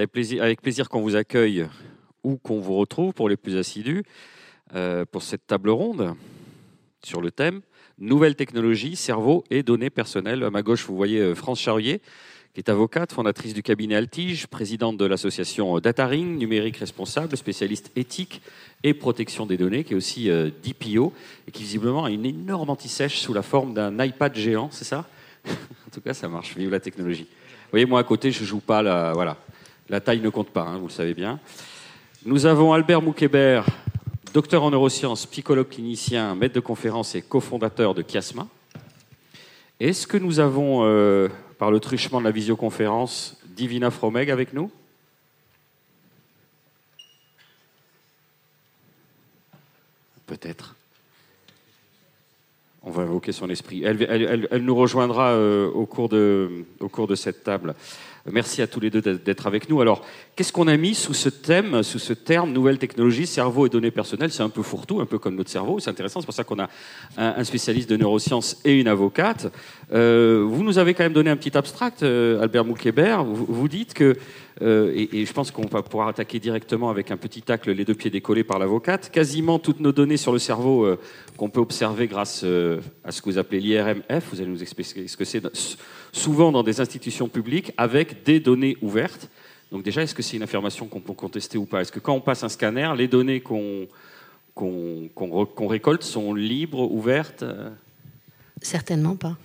Avec plaisir, qu'on vous accueille ou qu'on vous retrouve pour les plus assidus euh, pour cette table ronde sur le thème Nouvelles technologies, cerveau et données personnelles. À ma gauche, vous voyez euh, France Charrier, qui est avocate, fondatrice du cabinet Altige, présidente de l'association Dataring, numérique responsable, spécialiste éthique et protection des données, qui est aussi euh, DPO, et qui visiblement a une énorme anti-sèche sous la forme d'un iPad géant, c'est ça? En tout cas, ça marche. Vive la technologie. Vous voyez, moi à côté, je joue pas la, voilà, la taille ne compte pas, hein, vous le savez bien. Nous avons Albert Moukébert, docteur en neurosciences, psychologue clinicien, maître de conférence et cofondateur de Chiasma. Est-ce que nous avons, euh, par le truchement de la visioconférence, Divina Fromeg avec nous? Peut-être. On va invoquer son esprit. Elle, nous rejoindra euh, au cours de cette table. Merci à tous les deux d'être avec nous. Alors, qu'est-ce qu'on a mis sous ce thème, sous ce terme, nouvelles technologies, cerveau et données personnelles? C'est un peu fourre-tout, un peu comme notre cerveau. C'est intéressant, c'est pour ça qu'on a un, spécialiste de neurosciences et une avocate. Euh, vous nous avez quand même donné un petit abstract, euh, Albert Moukébert. Vous, dites que, euh, et, et je pense qu'on va pouvoir attaquer directement avec un petit tacle, les deux pieds décollés par l'avocate, quasiment toutes nos données sur le cerveau qu'on peut observer grâce à ce que vous appelez l'IRMF, vous allez nous expliquer ce que c'est, souvent dans des institutions publiques, avec des données ouvertes. Donc déjà, est-ce que c'est une affirmation qu'on peut contester ou pas? Est-ce que quand on passe un scanner, les données qu'on récolte sont libres, ouvertes? Certainement pas.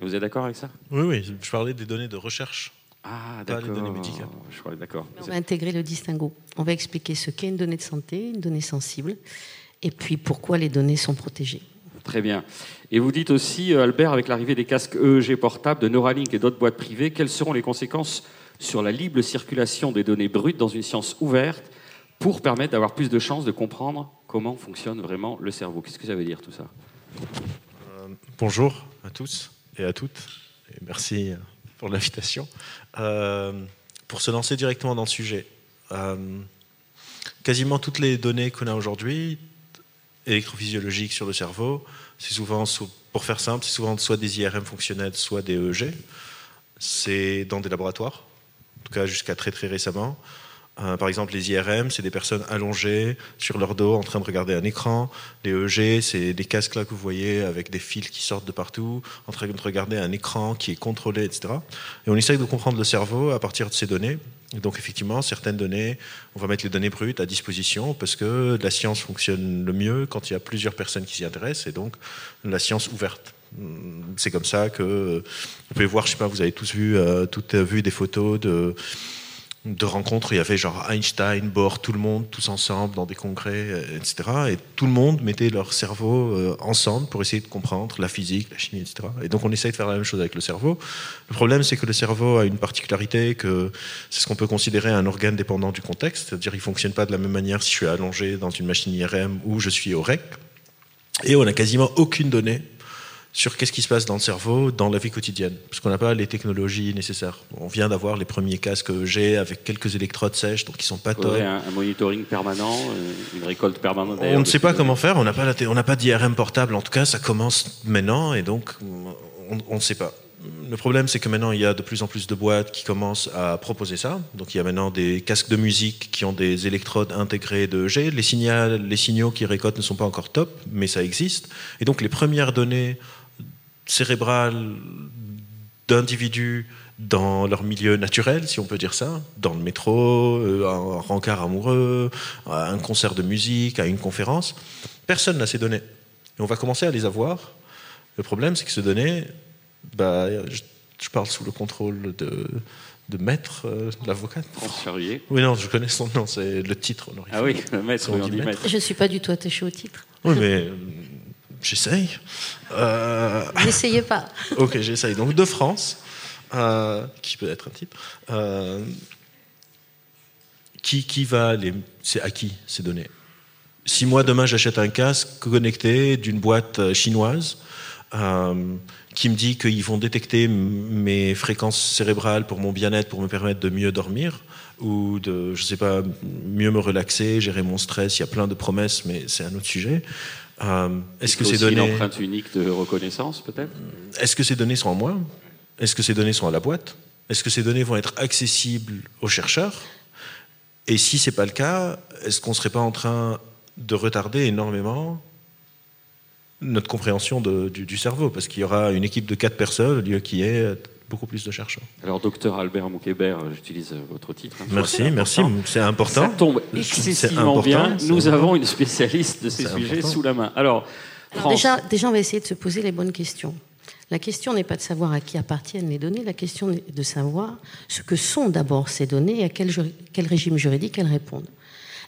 Vous êtes d'accord avec ça? Oui, oui, je parlais des données de recherche. Ah, Pas les d'accord. données médicales. Je d'accord. On va intégrer le distinguo. On va expliquer ce qu'est une donnée de santé, une donnée sensible, et puis pourquoi les données sont protégées. Très bien. Et vous dites aussi, euh, Albert, avec l'arrivée des casques EEG portables de Neuralink et d'autres boîtes privées, quelles seront les conséquences sur la libre circulation des données brutes dans une science ouverte pour permettre d'avoir plus de chances de comprendre comment fonctionne vraiment le cerveau? Qu'est-ce que ça veut dire tout ça? Euh, bonjour à tous et à toutes, et merci euh, pour l'invitation. Euh, pour se lancer directement dans le sujet, euh, quasiment toutes les données qu'on a aujourd'hui, électrophysiologiques sur le cerveau, c'est souvent, pour faire simple, c'est souvent soit des IRM fonctionnels, soit des EEG. C'est dans des laboratoires, en tout cas jusqu'à très très récemment. Euh, par exemple, les IRM, c'est des personnes allongées sur leur dos en train de regarder un écran. Les EEG, c'est des casques là que vous voyez avec des fils qui sortent de partout, en train de regarder un écran qui est contrôlé, etc. Et on essaye de comprendre le cerveau à partir de ces données. Donc, effectivement, certaines données, on va mettre les données brutes à disposition parce que la science fonctionne le mieux quand il y a plusieurs personnes qui s'y intéressent et donc la science ouverte. C'est comme ça que vous pouvez voir, je sais pas, vous avez tous vu, euh, toutes vu des photos de de rencontres, il y avait genre Einstein, Bohr, tout le monde, tous ensemble dans des congrès, euh, etc. Et tout le monde mettait leur cerveau euh, ensemble pour essayer de comprendre la physique, la chimie, etc. Et donc on essaye de faire la même chose avec le cerveau. Le problème, c'est que le cerveau a une particularité que c'est ce qu'on peut considérer un organe dépendant du contexte, c'est-à-dire il fonctionne pas de la même manière si je suis allongé dans une machine IRM ou je suis au REC. Et on n'a quasiment aucune donnée sur qu'est-ce qui se passe dans le cerveau dans la vie quotidienne, parce qu'on n'a pas les technologies nécessaires. On vient d'avoir les premiers casques EEG avec quelques électrodes sèches, donc ils sont pas top. un, un monitoring permanent, euh, une récolte permanente On ne sait pas comment faire, on n'a pas, on n'a pas d'IRM portable, en tout cas ça commence maintenant, et donc on on ne sait pas. Le problème, c'est que maintenant, il y a de plus en plus de boîtes qui commencent à proposer ça. Donc, il y a maintenant des casques de musique qui ont des électrodes intégrées de G. Les, signaux, les signaux qu'ils récoltent ne sont pas encore top, mais ça existe. Et donc, les premières données cérébrales d'individus dans leur milieu naturel, si on peut dire ça, dans le métro, euh, un rencard amoureux, à un concert de musique, à une conférence. Personne n'a ces données. Et on va commencer à les avoir. Le problème, c'est que ces données, bah, je, je parle sous le contrôle de, de maître, euh, de l'avocat. France Charrier. Oui, non, je connais son nom, c'est le titre honorifique. Ah oui, le maître, On on dit maître. maître. Je ne suis pas du tout attachée au titre. Oui, mais euh, j'essaye. Euh, N'essayez pas. ok, j'essaye. Donc, de France, euh, qui peut être un type, euh, qui, qui va les. C'est à qui ces données? Si moi, demain, j'achète un casque connecté d'une boîte chinoise, qui me dit qu'ils vont détecter mes fréquences cérébrales pour mon bien-être, pour me permettre de mieux dormir, ou de, je sais pas, mieux me relaxer, gérer mon stress. Il y a plein de promesses, mais c'est un autre sujet. Euh, Est-ce que ces données, une empreinte unique de reconnaissance, peut-être? Est-ce que ces données sont en moi? Est-ce que ces données sont à la boîte? Est-ce que ces données vont être accessibles aux chercheurs? Et si ce n'est pas le cas, est-ce qu'on ne serait pas en train de retarder énormément notre compréhension du, cerveau Parce qu'il y aura une équipe de quatre personnes au lieu qu'il y ait beaucoup plus de chercheurs. Alors, docteur Albert Moukébert, j'utilise votre titre. Hein. merci, merci, c'est important. Ça tombe excessivement bien. Nous avons une spécialiste de ces sujets sous la main. Alors, déjà, déjà, on va essayer de se poser les bonnes questions. La question n'est pas de savoir à qui appartiennent les données, la question est de savoir ce que sont d'abord ces données et à quel, quel régime juridique elles répondent.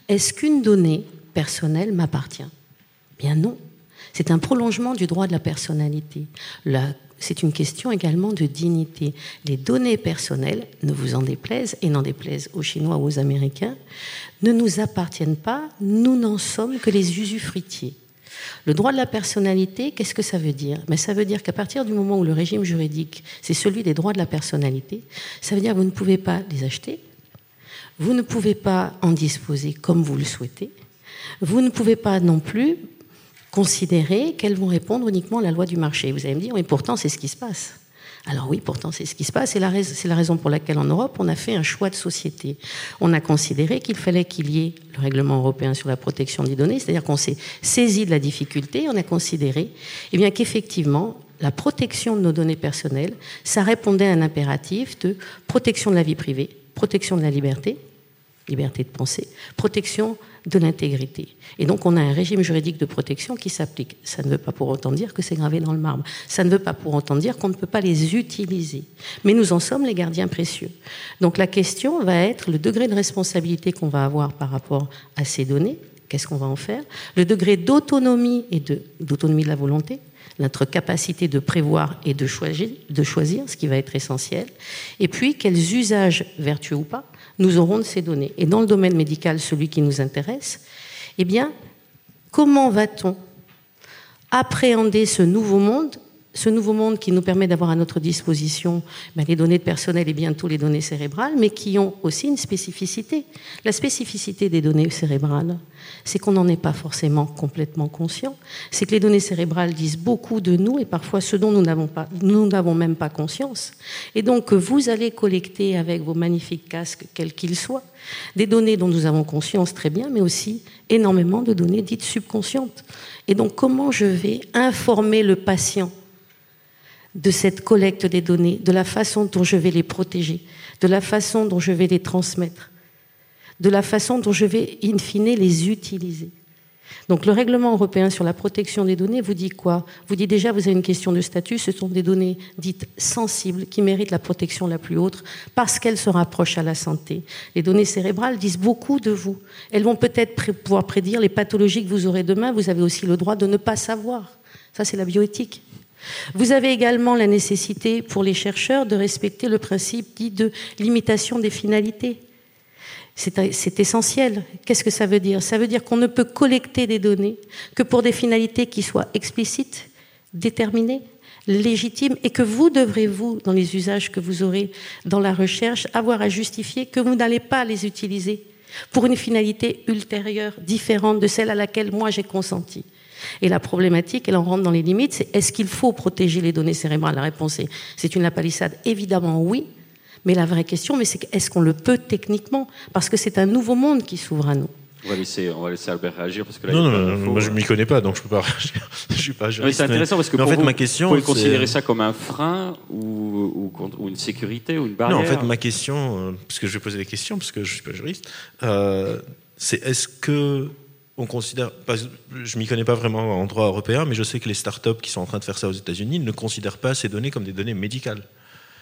Est-ce qu'une donnée personnelle m'appartient? Bien non. C'est un prolongement du droit de la personnalité. c'est une question également de dignité. Les données personnelles, ne vous en déplaisent et n'en déplaisent aux Chinois ou aux Américains, ne nous appartiennent pas, nous n'en sommes que les usufruitiers. Le droit de la personnalité, qu'est-ce que ça veut dire? Mais Ça veut dire qu'à partir du moment où le régime juridique, c'est celui des droits de la personnalité, ça veut dire que vous ne pouvez pas les acheter, vous ne pouvez pas en disposer comme vous le souhaitez, vous ne pouvez pas non plus considérer qu'elles vont répondre uniquement à la loi du marché. Vous allez me dire, mais pourtant c'est ce qui se passe. Alors oui, pourtant c'est ce qui se passe. C'est la, raison pour laquelle en Europe, on a fait un choix de société. On a considéré qu'il fallait qu'il y ait le règlement européen sur la protection des données, c'est-à-dire qu'on s'est saisi de la difficulté, on a considéré eh qu'effectivement, la protection de nos données personnelles, ça répondait à un impératif de protection de la vie privée, protection de la liberté, liberté de penser, protection de l'intégrité. Et donc on a un régime juridique de protection qui s'applique. Ça ne veut pas pour autant dire que c'est gravé dans le marbre. Ça ne veut pas pour autant dire qu'on ne peut pas les utiliser. Mais nous en sommes les gardiens précieux. Donc la question va être le degré de responsabilité qu'on va avoir par rapport à ces données. Qu'est-ce qu'on va en faire? Le degré d'autonomie et d'autonomie de, de la volonté, notre capacité de prévoir et de choisir, de choisir, ce qui va être essentiel. Et puis, quels usages vertueux ou pas nous aurons de ces données. Et dans le domaine médical, celui qui nous intéresse, eh bien, comment va-t-on appréhender ce nouveau monde ce nouveau monde qui nous permet d'avoir à notre disposition ben, les données personnelles et bientôt les données cérébrales, mais qui ont aussi une spécificité. La spécificité des données cérébrales, c'est qu'on n'en est pas forcément complètement conscient. C'est que les données cérébrales disent beaucoup de nous et parfois ce dont nous n'avons nous n'avons même pas conscience. Et donc vous allez collecter avec vos magnifiques casques, quels qu'ils soient, des données dont nous avons conscience très bien, mais aussi énormément de données dites subconscientes. Et donc comment je vais informer le patient de cette collecte des données, de la façon dont je vais les protéger, de la façon dont je vais les transmettre, de la façon dont je vais, in fine, les utiliser. Donc le règlement européen sur la protection des données vous dit quoi? Vous dit déjà, vous avez une question de statut, ce sont des données dites sensibles qui méritent la protection la plus haute parce qu'elles se rapprochent à la santé. Les données cérébrales disent beaucoup de vous. Elles vont peut-être pouvoir prédire les pathologies que vous aurez demain. Vous avez aussi le droit de ne pas savoir. Ça, c'est la bioéthique. Vous avez également la nécessité pour les chercheurs de respecter le principe dit de limitation des finalités. C'est essentiel. Qu'est-ce que ça veut dire? Ça veut dire qu'on ne peut collecter des données que pour des finalités qui soient explicites, déterminées, légitimes, et que vous devrez, vous, dans les usages que vous aurez dans la recherche, avoir à justifier que vous n'allez pas les utiliser pour une finalité ultérieure, différente de celle à laquelle moi j'ai consenti. Et la problématique, elle en rentre dans les limites, c'est est-ce qu'il faut protéger les données cérébrales? La réponse est c'est une lapalissade. Évidemment, oui. Mais la vraie question, mais c'est est-ce qu'on le peut techniquement? Parce que c'est un nouveau monde qui s'ouvre à nous. On va, laisser, on va laisser Albert réagir parce que là, non, non, non, moi je m'y connais pas, donc je peux pas réagir. je suis pas juriste. C'est intéressant parce que pour en fait, vous, ma question, vous pouvez considérer ça comme un frein ou, ou, une sécurité ou une barrière? Non, en fait, ma question, euh, parce que je vais poser des questions parce que je suis pas juriste, euh, c'est est-ce que on considère, je m'y connais pas vraiment en droit européen, mais je sais que les startups qui sont en train de faire ça aux États-Unis ne considèrent pas ces données comme des données médicales.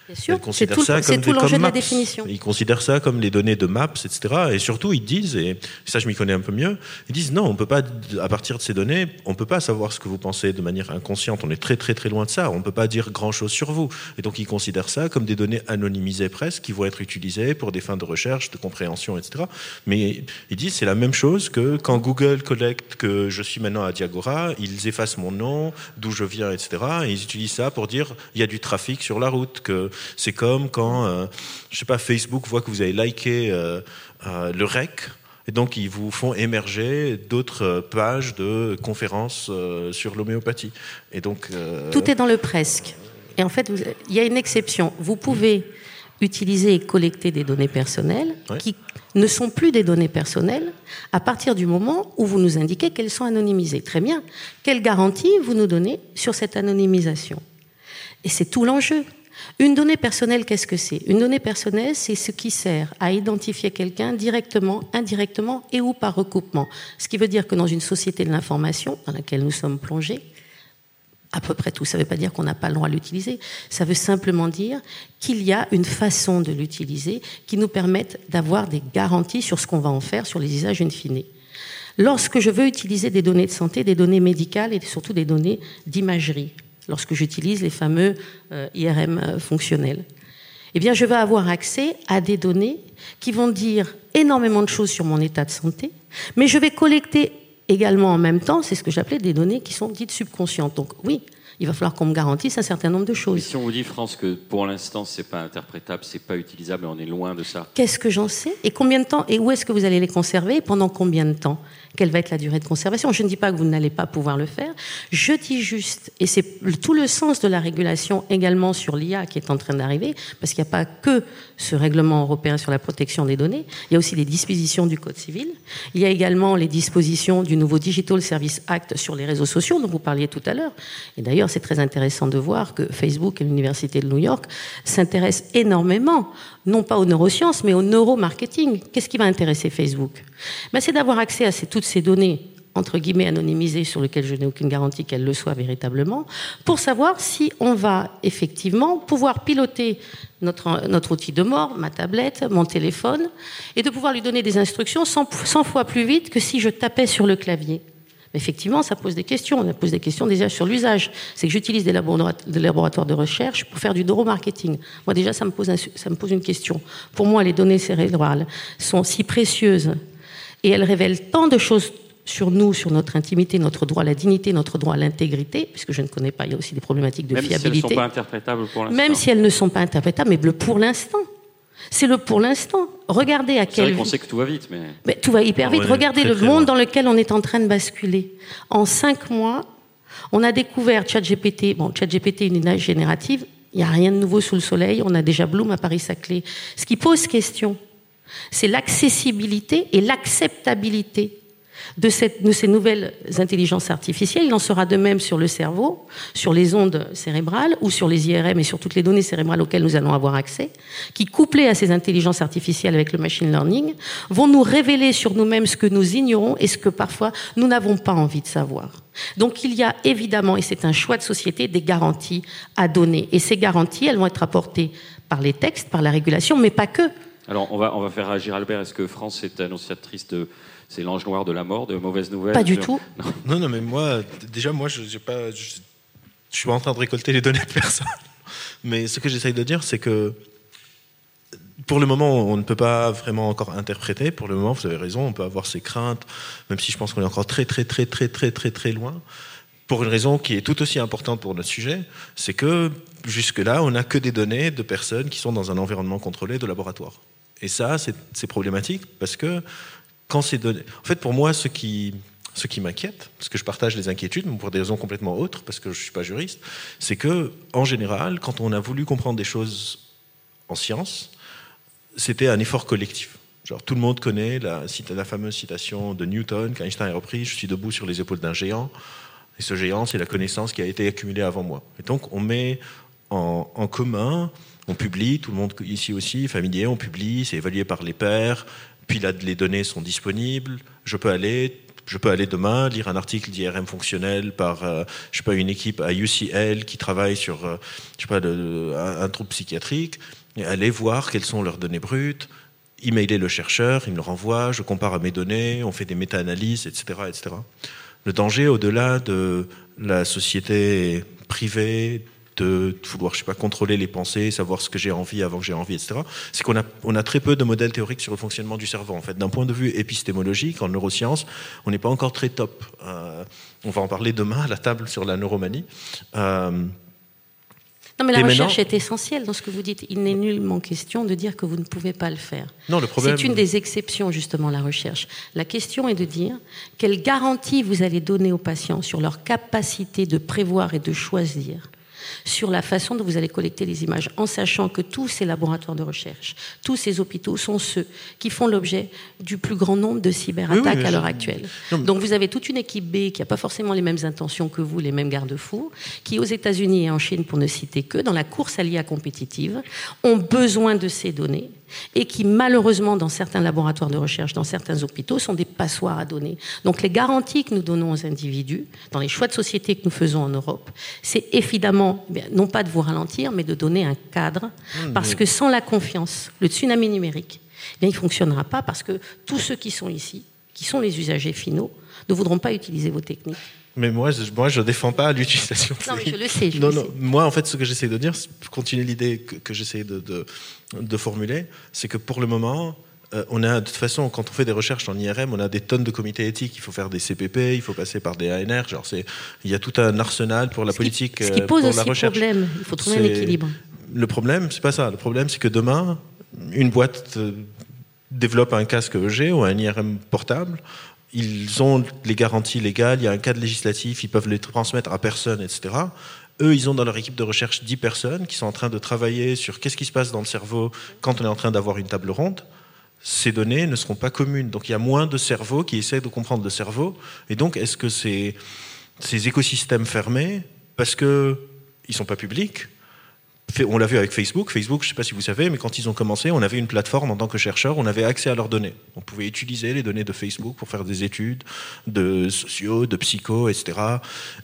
Bien sûr, c'est tout, tout l'enjeu de la définition. Ils considèrent ça comme les données de maps, etc. Et surtout, ils disent, et ça je m'y connais un peu mieux, ils disent non, on peut pas, à partir de ces données, on peut pas savoir ce que vous pensez de manière inconsciente. On est très très très loin de ça. On peut pas dire grand chose sur vous. Et donc ils considèrent ça comme des données anonymisées presque, qui vont être utilisées pour des fins de recherche, de compréhension, etc. Mais ils disent c'est la même chose que quand Google collecte que je suis maintenant à Diagora, ils effacent mon nom, d'où je viens, etc. Et ils utilisent ça pour dire il y a du trafic sur la route, que c'est comme quand, euh, je sais pas, Facebook voit que vous avez liké euh, euh, le REC. Et donc, ils vous font émerger d'autres pages de conférences sur l'homéopathie. Et donc, Tout est dans le presque. Et en fait, il y a une exception. Vous pouvez utiliser et collecter des données personnelles qui ne sont plus des données personnelles à partir du moment où vous nous indiquez qu'elles sont anonymisées. Très bien. Quelle garantie vous nous donnez sur cette anonymisation? Et c'est tout l'enjeu. Une donnée personnelle, qu'est-ce que c'est? Une donnée personnelle, c'est ce qui sert à identifier quelqu'un directement, indirectement et ou par recoupement. Ce qui veut dire que dans une société de l'information dans laquelle nous sommes plongés, à peu près tout. Ça ne veut pas dire qu'on n'a pas le droit de l'utiliser. Ça veut simplement dire qu'il y a une façon de l'utiliser qui nous permette d'avoir des garanties sur ce qu'on va en faire, sur les usages in fine. Lorsque je veux utiliser des données de santé, des données médicales et surtout des données d'imagerie, lorsque j'utilise les fameux euh, IRM euh, fonctionnels, eh bien, je vais avoir accès à des données qui vont dire énormément de choses sur mon état de santé, mais je vais collecter également en même temps, c'est ce que j'appelais des données qui sont dites subconscientes. Donc oui, il va falloir qu'on me garantisse un certain nombre de choses. si on vous dit, France, que pour l'instant, c'est pas interprétable, c'est pas utilisable, on est loin de ça? Qu'est-ce que j'en sais? Et combien de temps? Et où est-ce que vous allez les conserver? Pendant combien de temps? Quelle va être la durée de conservation. Je ne dis pas que vous n'allez pas pouvoir le faire. Je dis juste, et c'est tout le sens de la régulation également sur l'IA qui est en train d'arriver, parce qu'il n'y a pas que ce règlement européen sur la protection des données, il y a aussi les dispositions du Code civil, il y a également les dispositions du nouveau Digital Service Act sur les réseaux sociaux dont vous parliez tout à l'heure. Et d'ailleurs, c'est très intéressant de voir que Facebook et l'Université de New York s'intéressent énormément non pas aux neurosciences, mais au neuromarketing. Qu'est-ce qui va intéresser Facebook? Ben, C'est d'avoir accès à toutes ces données entre guillemets anonymisées sur lesquelles je n'ai aucune garantie qu'elles le soient véritablement, pour savoir si on va effectivement pouvoir piloter notre, outil de mort, ma tablette, mon téléphone, et de pouvoir lui donner des instructions 100 fois plus vite que si je tapais sur le clavier effectivement, ça pose des questions. On pose des questions déjà sur l'usage. C'est que j'utilise des, laboratoires de recherche pour faire du neuromarketing. Moi, déjà, ça me, pose ça me pose une question. Pour moi, les données cérébrales sont si précieuses et elles révèlent tant de choses sur nous, sur notre intimité, notre droit à la dignité, notre droit à l'intégrité, puisque je ne connais pas, il y a aussi des problématiques de fiabilité. Même si elles ne sont pas interprétables pour l'instant. Même si elles ne sont pas interprétables, mais pour l'instant. C'est le pour l'instant. Regardez à quel. C'est vrai qu'on sait que tout va vite, mais. tout va hyper vite. Regardez le monde dans lequel on est en train de basculer. En cinq mois, on a découvert ChatGPT. Bon, ChatGPT, une image générative. Il n'y a rien de nouveau sous le soleil. On a déjà Bloom à Paris-Saclay. Ce qui pose question, c'est l'accessibilité et l'acceptabilité de, ces nouvelles intelligences artificielles. Il en sera de même sur le cerveau, sur les ondes cérébrales ou sur les IRM et sur toutes les données cérébrales auxquelles nous allons avoir accès, qui, couplées à ces intelligences artificielles avec le machine learning, vont nous révéler sur nous-mêmes ce que nous ignorons et ce que parfois nous n'avons pas envie de savoir. Donc il y a évidemment, et c'est un choix de société, des garanties à donner. Et ces garanties, elles vont être apportées par les textes, par la régulation, mais pas que. Alors on va, on va faire agir Albert. Est-ce que France est annonciatrice de c'est l'ange noir de la mort, de mauvaises nouvelles. Pas du tout. Non. non, mais moi, déjà, moi, je ne pas, je, suis pas en train de récolter les données de personne. Mais ce que j'essaye de dire, c'est que pour le moment, on ne peut pas vraiment encore interpréter. Pour le moment, vous avez raison, on peut avoir ses craintes, même si je pense qu'on est encore très, très, très, très, très, très, très loin. Pour une raison qui est tout aussi importante pour notre sujet, c'est que jusque-là, on n'a que des données de personnes qui sont dans un environnement contrôlé de laboratoire. Et ça, c'est problématique parce que quand c'est donné. En fait, pour moi, ce qui, ce qui m'inquiète, parce que je partage les inquiétudes, mais pour des raisons complètement autres, parce que je ne suis pas juriste, c'est que, en général, quand on a voulu comprendre des choses en science, c'était un effort collectif. Genre, tout le monde connaît la, fameuse citation de Newton qu'Einstein a repris Je suis debout sur les épaules d'un géant. Et ce géant, c'est la connaissance qui a été accumulée avant moi. Et donc, on met en commun, on publie, tout le monde ici aussi, familier, on publie, c'est évalué par les pairs, puis là, les données sont disponibles. Je peux aller, je peux aller demain lire un article d'IRM fonctionnel par, euh, je sais pas, une équipe à UCL qui travaille sur, euh, je sais pas, un, trouble psychiatrique, et aller voir quelles sont leurs données brutes, emailer le chercheur, il me le renvoie, je compare à mes données, on fait des méta-analyses, etc., etc. Le danger, au-delà de la société privée, de vouloir, je sais pas, contrôler les pensées, savoir ce que j'ai envie avant que j'ai envie, etc. C'est qu'on a, on a très peu de modèles théoriques sur le fonctionnement du cerveau. En fait, d'un point de vue épistémologique, en neurosciences, on n'est pas encore très top. Euh, on va en parler demain à la table sur la neuromanie. Euh, non, mais la recherche est essentielle dans ce que vous dites. Il n'est nullement question de dire que vous ne pouvez pas le faire. Non, le problème. C'est une des exceptions, justement, la recherche. La question est de dire quelle garantie vous allez donner aux patients sur leur capacité de prévoir et de choisir sur la façon dont vous allez collecter les images, en sachant que tous ces laboratoires de recherche, tous ces hôpitaux sont ceux qui font l'objet du plus grand nombre de cyberattaques à l'heure actuelle. Donc vous avez toute une équipe B qui n'a pas forcément les mêmes intentions que vous, les mêmes garde-fous, qui aux États-Unis et en Chine, pour ne citer que, dans la course à l'IA compétitive, ont besoin de ces données et qui, malheureusement, dans certains laboratoires de recherche, dans certains hôpitaux, sont des passoires à données. Donc les garanties que nous donnons aux individus, dans les choix de société que nous faisons en Europe, c'est évidemment, eh non pas de vous ralentir, mais de donner un cadre, mmh, parce que sans la confiance, le tsunami numérique, eh bien, il ne fonctionnera pas, parce que tous ceux qui sont ici, qui sont les usagers finaux, ne voudront pas utiliser vos techniques. Mais moi, je, moi, je défends pas l'utilisation. Non, mais je le sais. non, non. Moi, en fait, ce que j'essaie de dire, pour continuer l'idée que, que j'essaie de, de, formuler, c'est que pour le moment, euh, on a de toute façon, quand on fait des recherches en IRM, on a des tonnes de comités éthiques. Il faut faire des CPP, il faut passer par des ANR. Genre, c'est, il y a tout un arsenal pour la politique. ce qui pose aussi problème. Il faut trouver un équilibre. Le problème, c'est pas ça. Le problème, c'est que demain, une boîte euh, développe un casque EG ou un IRM portable ils ont les garanties légales, il y a un cadre législatif, ils peuvent les transmettre à personne, etc. Eux, ils ont dans leur équipe de recherche 10 personnes qui sont en train de travailler sur qu'est-ce qui se passe dans le cerveau quand on est en train d'avoir une table ronde. Ces données ne seront pas communes. Donc il y a moins de cerveaux qui essaient de comprendre le cerveau. Et donc, est-ce que ces, ces écosystèmes fermés, parce qu'ils ne sont pas publics, on l'a vu avec Facebook. Facebook, je ne sais pas si vous savez, mais quand ils ont commencé, on avait une plateforme en tant que chercheur, on avait accès à leurs données. On pouvait utiliser les données de Facebook pour faire des études de sociaux, de psycho, etc.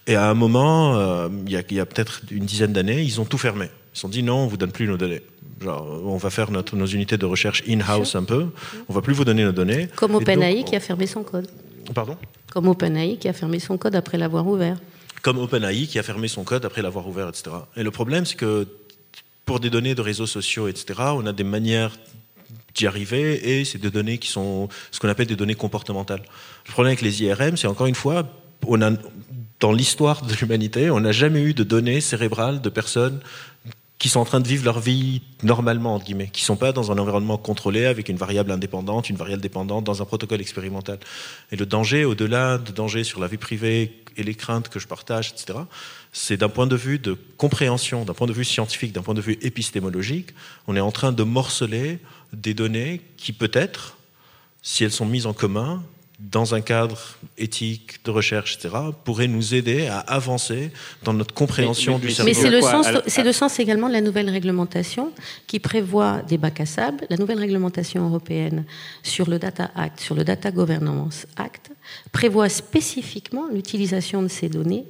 Et à un moment, euh, il y a, peut-être une dizaine d'années, ils ont tout fermé. Ils se sont dit non, on vous donne plus nos données. Genre, on va faire notre, nos unités de recherche in-house un peu. On va plus vous donner nos données. Comme OpenAI qui a fermé son code. Pardon? Comme OpenAI qui a fermé son code après l'avoir ouvert. Comme OpenAI qui a fermé son code après l'avoir ouvert, etc. Et le problème, c'est que pour des données de réseaux sociaux, etc., on a des manières d'y arriver et c'est des données qui sont ce qu'on appelle des données comportementales. Le problème avec les IRM, c'est encore une fois, on a, dans l'histoire de l'humanité, on n'a jamais eu de données cérébrales de personnes qui sont en train de vivre leur vie normalement, entre guillemets, qui ne sont pas dans un environnement contrôlé avec une variable indépendante, une variable dépendante, dans un protocole expérimental. Et le danger, au-delà de danger sur la vie privée et les craintes que je partage, etc., c'est d'un point de vue de compréhension, d'un point de vue scientifique, d'un point de vue épistémologique, on est en train de morceler des données qui peut-être, si elles sont mises en commun, dans un cadre éthique de recherche, etc., pourraient nous aider à avancer dans notre compréhension du cerveau. Mais c'est le, sens, c'est le sens également de la nouvelle réglementation qui prévoit des bacs à sable. La nouvelle réglementation européenne sur le Data Act, sur le Data Governance Act, prévoit spécifiquement l'utilisation de ces données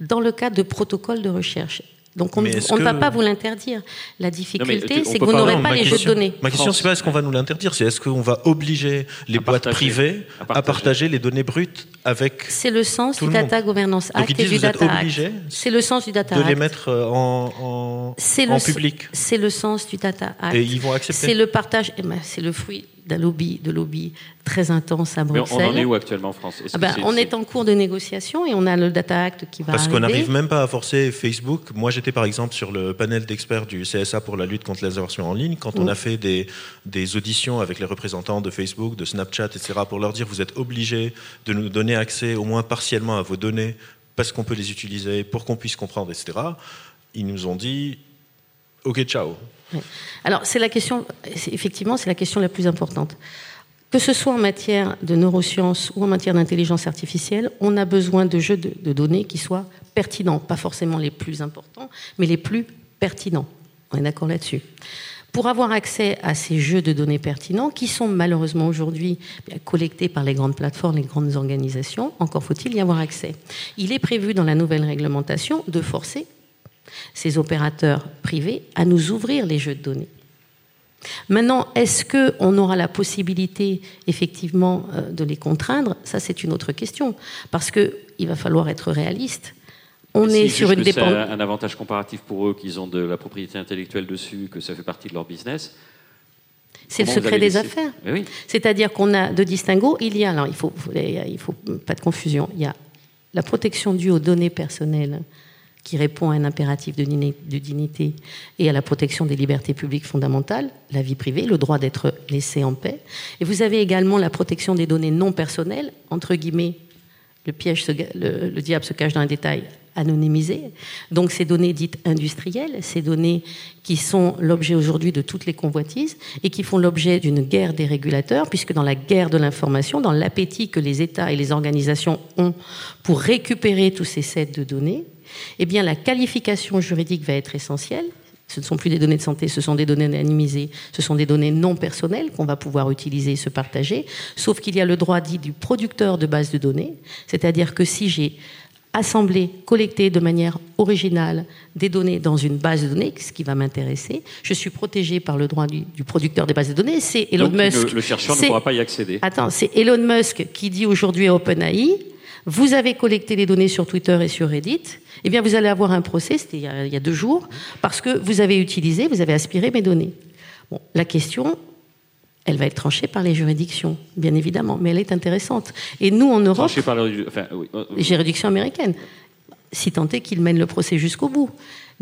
dans le cadre de protocoles de recherche. Donc on, ne va pas vous l'interdire. La difficulté, c'est que vous n'aurez pas les jeux de données. Ma question, c'est pas est-ce qu'on va nous l'interdire, c'est est-ce qu'on va obliger les boîtes privées à partager. les données brutes avec. C'est le sens du Data Governance Act et du Data Act. C'est le sens du Data Act. De les mettre euh, en, en, public. C'est le sens du Data Act. Et ils vont accepter. C'est le partage. Eh ben, c'est le fruit d'un lobby, de lobby très intense à Bruxelles. Mais on en est où actuellement en France? Ah ben, On est, en cours de négociation et on a le Data Act qui va Parce qu'on n'arrive même pas à forcer Facebook. Moi, j'étais par exemple sur le panel d'experts du CSA pour la lutte contre les aversions en ligne. Quand on a fait des, des, auditions avec les représentants de Facebook, de Snapchat, etc., pour leur dire vous êtes obligés de nous donner accès au moins partiellement à vos données parce qu'on peut les utiliser, pour qu'on puisse comprendre, etc., ils nous ont dit OK, ciao. Alors, c'est la question, effectivement, c'est la question la plus importante. Que ce soit en matière de neurosciences ou en matière d'intelligence artificielle, on a besoin de jeux de, données qui soient pertinents, pas forcément les plus importants, mais les plus pertinents. On est d'accord là-dessus. Pour avoir accès à ces jeux de données pertinents, qui sont malheureusement aujourd'hui collectés par les grandes plateformes, les grandes organisations, encore faut-il y avoir accès. Il est prévu dans la nouvelle réglementation de forcer ces opérateurs privés à nous ouvrir les jeux de données. Maintenant, est-ce qu'on aura la possibilité effectivement euh, de les contraindre? Ça, c'est une autre question, parce qu'il va falloir être réaliste. On est sur une dépendance. C'est un avantage comparatif pour eux qu'ils ont de la propriété intellectuelle dessus, que ça fait partie de leur business. C'est le secret des affaires. Oui. C'est-à-dire qu'on a de distinguo. Il y a, alors il faut, il faut pas de confusion. Il y a la protection due aux données personnelles qui répond à un impératif de, dignité et à la protection des libertés publiques fondamentales, la vie privée, le droit d'être laissé en paix. Et vous avez également la protection des données non personnelles, entre guillemets, le piège, le, diable se cache dans un détail, anonymisées. Donc ces données dites industrielles, ces données qui sont l'objet aujourd'hui de toutes les convoitises et qui font l'objet d'une guerre des régulateurs, puisque dans la guerre de l'information, dans l'appétit que les États et les organisations ont pour récupérer tous ces sets de données, eh bien la qualification juridique va être essentielle. Ce ne sont plus des données de santé, ce sont des données anonymisées, ce sont des données non personnelles qu'on va pouvoir utiliser et se partager, sauf qu'il y a le droit dit du producteur de base de données, c'est-à-dire que si j'ai assemblé, collecté de manière originale des données dans une base de données, ce qui va m'intéresser. Je suis protégé par le droit du, producteur des bases de données. C'est Elon Musk. Le, le chercheur ne pourra pas y accéder. Attends, c'est Elon Musk qui dit aujourd'hui à OpenAI vous avez collecté les données sur Twitter et sur Reddit, eh bien vous allez avoir un procès, c'était il, y a deux jours, parce que vous avez utilisé, vous avez aspiré mes données. Bon, la question, elle va être tranchée par les juridictions, bien évidemment, mais elle est intéressante. Et nous, en Europe, tranchée par les, juridictions américaines, si tant est qu'ils mènent le procès jusqu'au bout.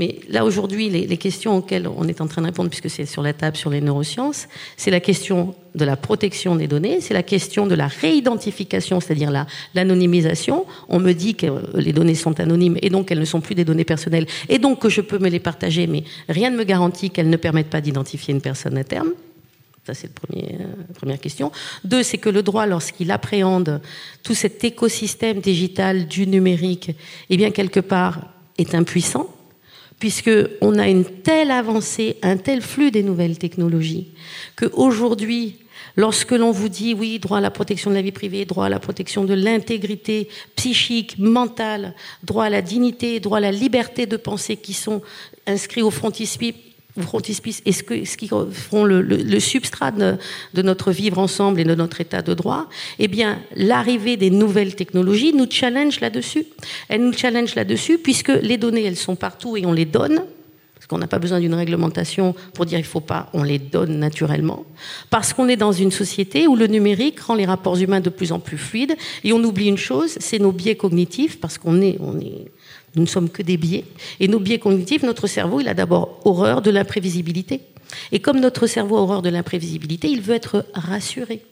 Mais là, aujourd'hui, les, questions auxquelles on est en train de répondre, puisque c'est sur la table sur les neurosciences, c'est la question de la protection des données, c'est la question de la réidentification, c'est-à-dire l'anonymisation. on me dit que les données sont anonymes et donc elles ne sont plus des données personnelles et donc que je peux me les partager, mais rien ne me garantit qu'elles ne permettent pas d'identifier une personne à terme. Ça, c'est la euh, première question. Deux, c'est que le droit, lorsqu'il appréhende tout cet écosystème digital du numérique, eh bien, quelque part, est impuissant puisqu'on a une telle avancée, un tel flux des nouvelles technologies, qu'aujourd'hui, lorsque l'on vous dit oui, droit à la protection de la vie privée, droit à la protection de l'intégrité psychique, mentale, droit à la dignité, droit à la liberté de penser qui sont inscrits au frontispice, frontispice et ce, qui feront le, substrat de, notre vivre ensemble et de notre état de droit, eh bien, l'arrivée des nouvelles technologies nous challenge là-dessus. Elle nous challenge là-dessus puisque les données, elles sont partout et on les donne. Parce qu'on n'a pas besoin d'une réglementation pour dire il ne faut pas, on les donne naturellement. Parce qu'on est dans une société où le numérique rend les rapports humains de plus en plus fluides et on oublie une chose, c'est nos biais cognitifs, parce qu'on est, on est nous ne sommes que des biais. Et nos biais cognitifs, notre cerveau, il a d'abord horreur de l'imprévisibilité. Et comme notre cerveau a horreur de l'imprévisibilité, il veut être rassuré.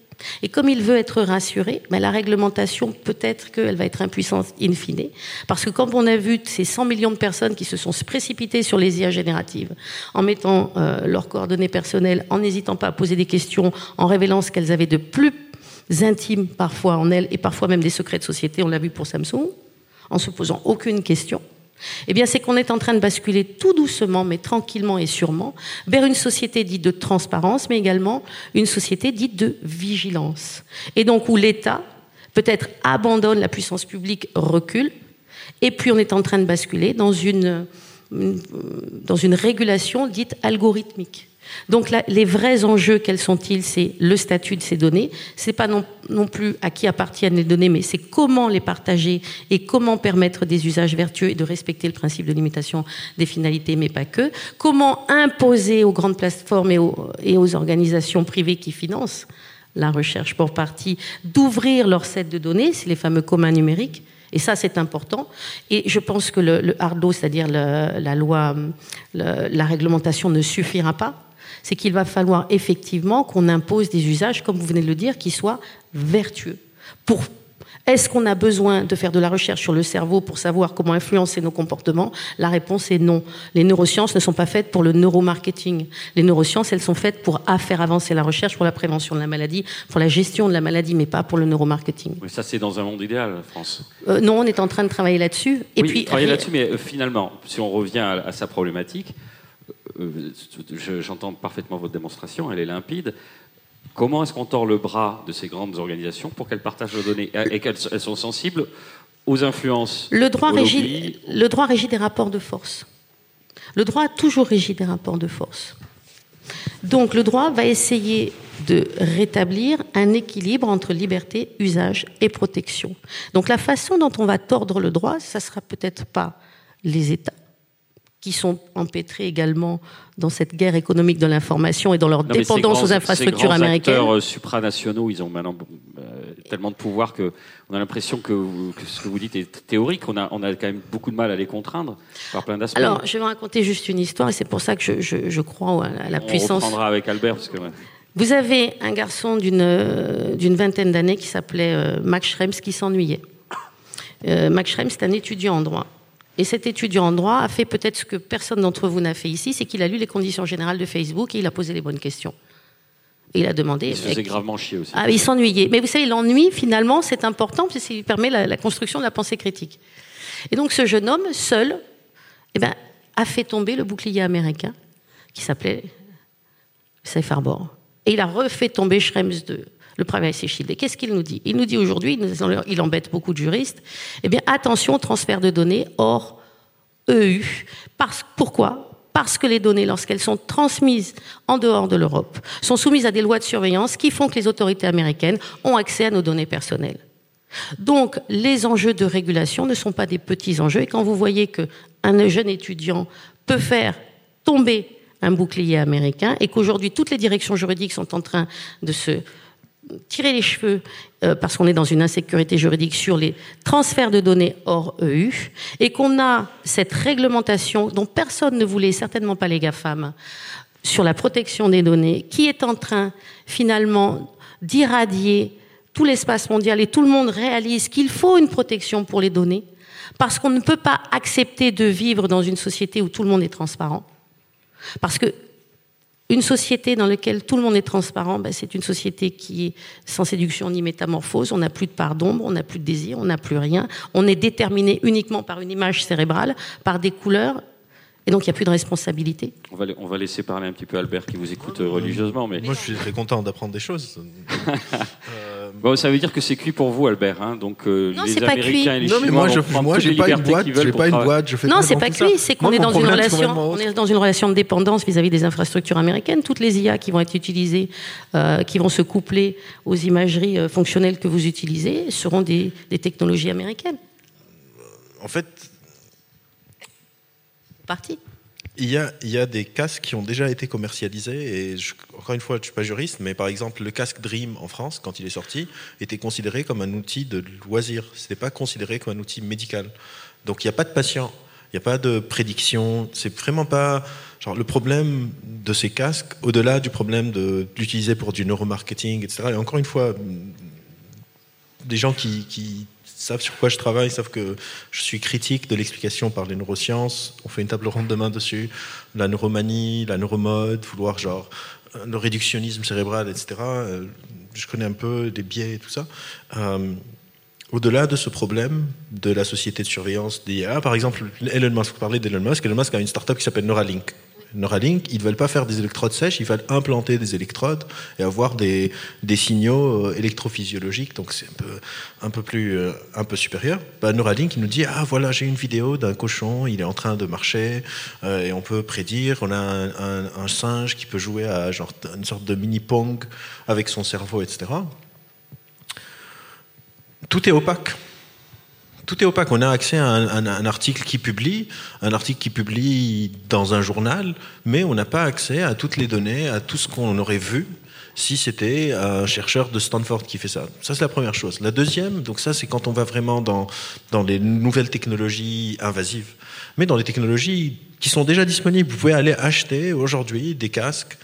Et comme il veut être rassuré, ben, la réglementation, peut-être qu'elle va être impuissante in fine. Parce que quand on a vu ces 100 millions de personnes qui se sont précipitées sur les IA génératives, en mettant euh, leurs coordonnées personnelles, en n'hésitant pas à poser des questions, en révélant ce qu'elles avaient de plus intime parfois en elles, et parfois même des secrets de société, on l'a vu pour Samsung, en se posant aucune question, eh bien, c'est qu'on est en train de basculer tout doucement, mais tranquillement et sûrement, vers une société dite de transparence, mais également une société dite de vigilance. Et donc, où l'État, peut-être, abandonne la puissance publique, recule, et puis on est en train de basculer dans une, dans une régulation dite algorithmique. Donc les vrais enjeux, quels sont-ils? C'est le statut de ces données. C'est pas non, plus à qui appartiennent les données, mais c'est comment les partager et comment permettre des usages vertueux et de respecter le principe de limitation des finalités, mais pas que. Comment imposer aux grandes plateformes et aux, organisations privées qui financent la recherche pour partie d'ouvrir leur set de données, c'est les fameux communs numériques. Et ça, c'est important. Et je pense que le, hard law, c'est-à-dire la loi, la réglementation ne suffira pas c'est qu'il va falloir effectivement qu'on impose des usages, comme vous venez de le dire, qui soient vertueux. Pour est-ce qu'on a besoin de faire de la recherche sur le cerveau pour savoir comment influencer nos comportements? La réponse est non. Les neurosciences ne sont pas faites pour le neuromarketing. Les neurosciences, elles sont faites pour faire avancer la recherche pour la prévention de la maladie, pour la gestion de la maladie, mais pas pour le neuromarketing. Mais ça, c'est dans un monde idéal, France. Euh, non, on est en train de travailler là-dessus. Et puis travailler là-dessus, mais euh, finalement, si on revient à sa problématique, j'entends parfaitement votre démonstration, elle est limpide. Comment est-ce qu'on tord le bras de ces grandes organisations pour qu'elles partagent nos données et qu'elles sont sensibles aux influences le droit, régit, le droit régit des rapports de force. Le droit a toujours régi des rapports de force. Donc le droit va essayer de rétablir un équilibre entre liberté, usage et protection. Donc la façon dont on va tordre le droit, ça sera peut-être pas les États, qui sont empêtrés également dans cette guerre économique de l'information et dans leur dépendance aux infrastructures ces grands acteurs euh, supranationaux, ils ont maintenant euh, tellement de pouvoir que on a l'impression que, ce que vous dites est théorique. On a, on a quand même beaucoup de mal à les contraindre par plein d'aspects. Alors, je vais raconter juste une histoire et c'est pour ça que je, je, crois à la puissance. On reprendra avec Albert parce que. Vous avez un garçon d'une d'une vingtaine d'années qui s'appelait euh, Max Schrems qui s'ennuyait. Max Schrems, c'est un étudiant en droit Et cet étudiant en droit a fait peut-être ce que personne d'entre vous n'a fait ici, c'est qu'il a lu les conditions générales de Facebook et il a posé les bonnes questions. Et il a demandé. Il se faisait gravement chier aussi. Ah, il s'ennuyait. Mais vous savez, l'ennui, finalement, c'est important parce qu'il permet la, construction de la pensée critique. Et donc, ce jeune homme, seul, eh ben, a fait tomber le bouclier américain qui s'appelait Safe Harbor. Et il a refait tomber Schrems de le Privacy Shield. Et qu'est-ce qu'il nous dit? Il nous dit aujourd'hui, il embête beaucoup de juristes, eh bien, attention au transfert de données hors EU. Parce, pourquoi? Parce que les données, lorsqu'elles sont transmises en dehors de l'Europe, sont soumises à des lois de surveillance qui font que les autorités américaines ont accès à nos données personnelles. Donc, les enjeux de régulation ne sont pas des petits enjeux. Et quand vous voyez qu'un jeune étudiant peut faire tomber un bouclier américain et qu'aujourd'hui toutes les directions juridiques sont en train de se tirer les cheveux euh, parce qu'on est dans une insécurité juridique sur les transferts de données hors EU et qu'on a cette réglementation dont personne ne voulait, certainement pas les GAFAM, sur la protection des données, qui est en train finalement d'irradier tout l'espace mondial et tout le monde réalise qu'il faut une protection pour les données parce qu'on ne peut pas accepter de vivre dans une société où tout le monde est transparent. Parce que une société dans laquelle tout le monde est transparent, ben, c'est une société qui est sans séduction ni métamorphose. On n'a plus de part d'ombre, on n'a plus de désir, on n'a plus rien. On est déterminé uniquement par une image cérébrale, par des couleurs. Et donc, il n'y a plus de responsabilité. On va, on va laisser parler un petit peu Albert qui vous écoute religieusement. Mais... Moi, je suis très content d'apprendre des choses. Bon, ça veut dire que c'est cuit pour vous, Albert. Hein donc euh, non, les Américains et les non, mais moi, je, moi, j'ai pas une boîte. J'ai pas une boîte. Je fais non, c'est pas cuit. C'est qu'on est dans une relation. On est dans une relation de dépendance vis-à-vis des infrastructures américaines. Toutes les IA qui vont être utilisées, euh, qui vont se coupler aux imageries euh, fonctionnelles que vous utilisez, seront des, des technologies américaines. En fait. Parti. Il y, a, des casques qui ont déjà été commercialisés et encore une fois, je ne suis pas juriste, mais par exemple, le casque Dream en France, quand il est sorti, était considéré comme un outil de loisir. Ce n'était pas considéré comme un outil médical. Donc il n'y a pas de patient, il n'y a pas de prédiction. C'est vraiment pas le problème de ces casques, au-delà du problème de, l'utiliser pour du neuromarketing, etc. Et encore une fois, des gens qui savent sur quoi je travaille, savent que je suis critique de l'explication par les neurosciences. On fait une table ronde demain dessus. La neuromanie, la neuromode, vouloir genre le réductionnisme cérébral, etc. Euh, je connais un peu des biais et tout ça. Euh, au-delà de ce problème de la société de surveillance d'IA, par exemple, Elon Musk, vous parlez d'Elon Musk, Elon Musk a une startup qui s'appelle Neuralink. Neuralink, ils ne veulent pas faire des électrodes sèches, ils veulent implanter des électrodes et avoir des, signaux euh, électrophysiologiques. Donc c'est un peu, un peu plus, euh, un peu supérieur. Bah, Neuralink, nous dit ah voilà j'ai une vidéo d'un cochon, il est en train de marcher euh, et on peut prédire. On a un, un, singe qui peut jouer à genre une sorte de mini pong avec son cerveau, etc. Tout est opaque tout est opaque. On a accès à un, article qui publie, un article qui publie dans un journal, mais on n'a pas accès à toutes les données, à tout ce qu'on aurait vu si c'était un chercheur de Stanford qui fait ça. Ça, c'est la première chose. La deuxième, donc ça, c'est quand on va vraiment dans, dans les nouvelles technologies invasives. Mais dans les technologies qui sont déjà disponibles, vous pouvez aller acheter aujourd'hui des casques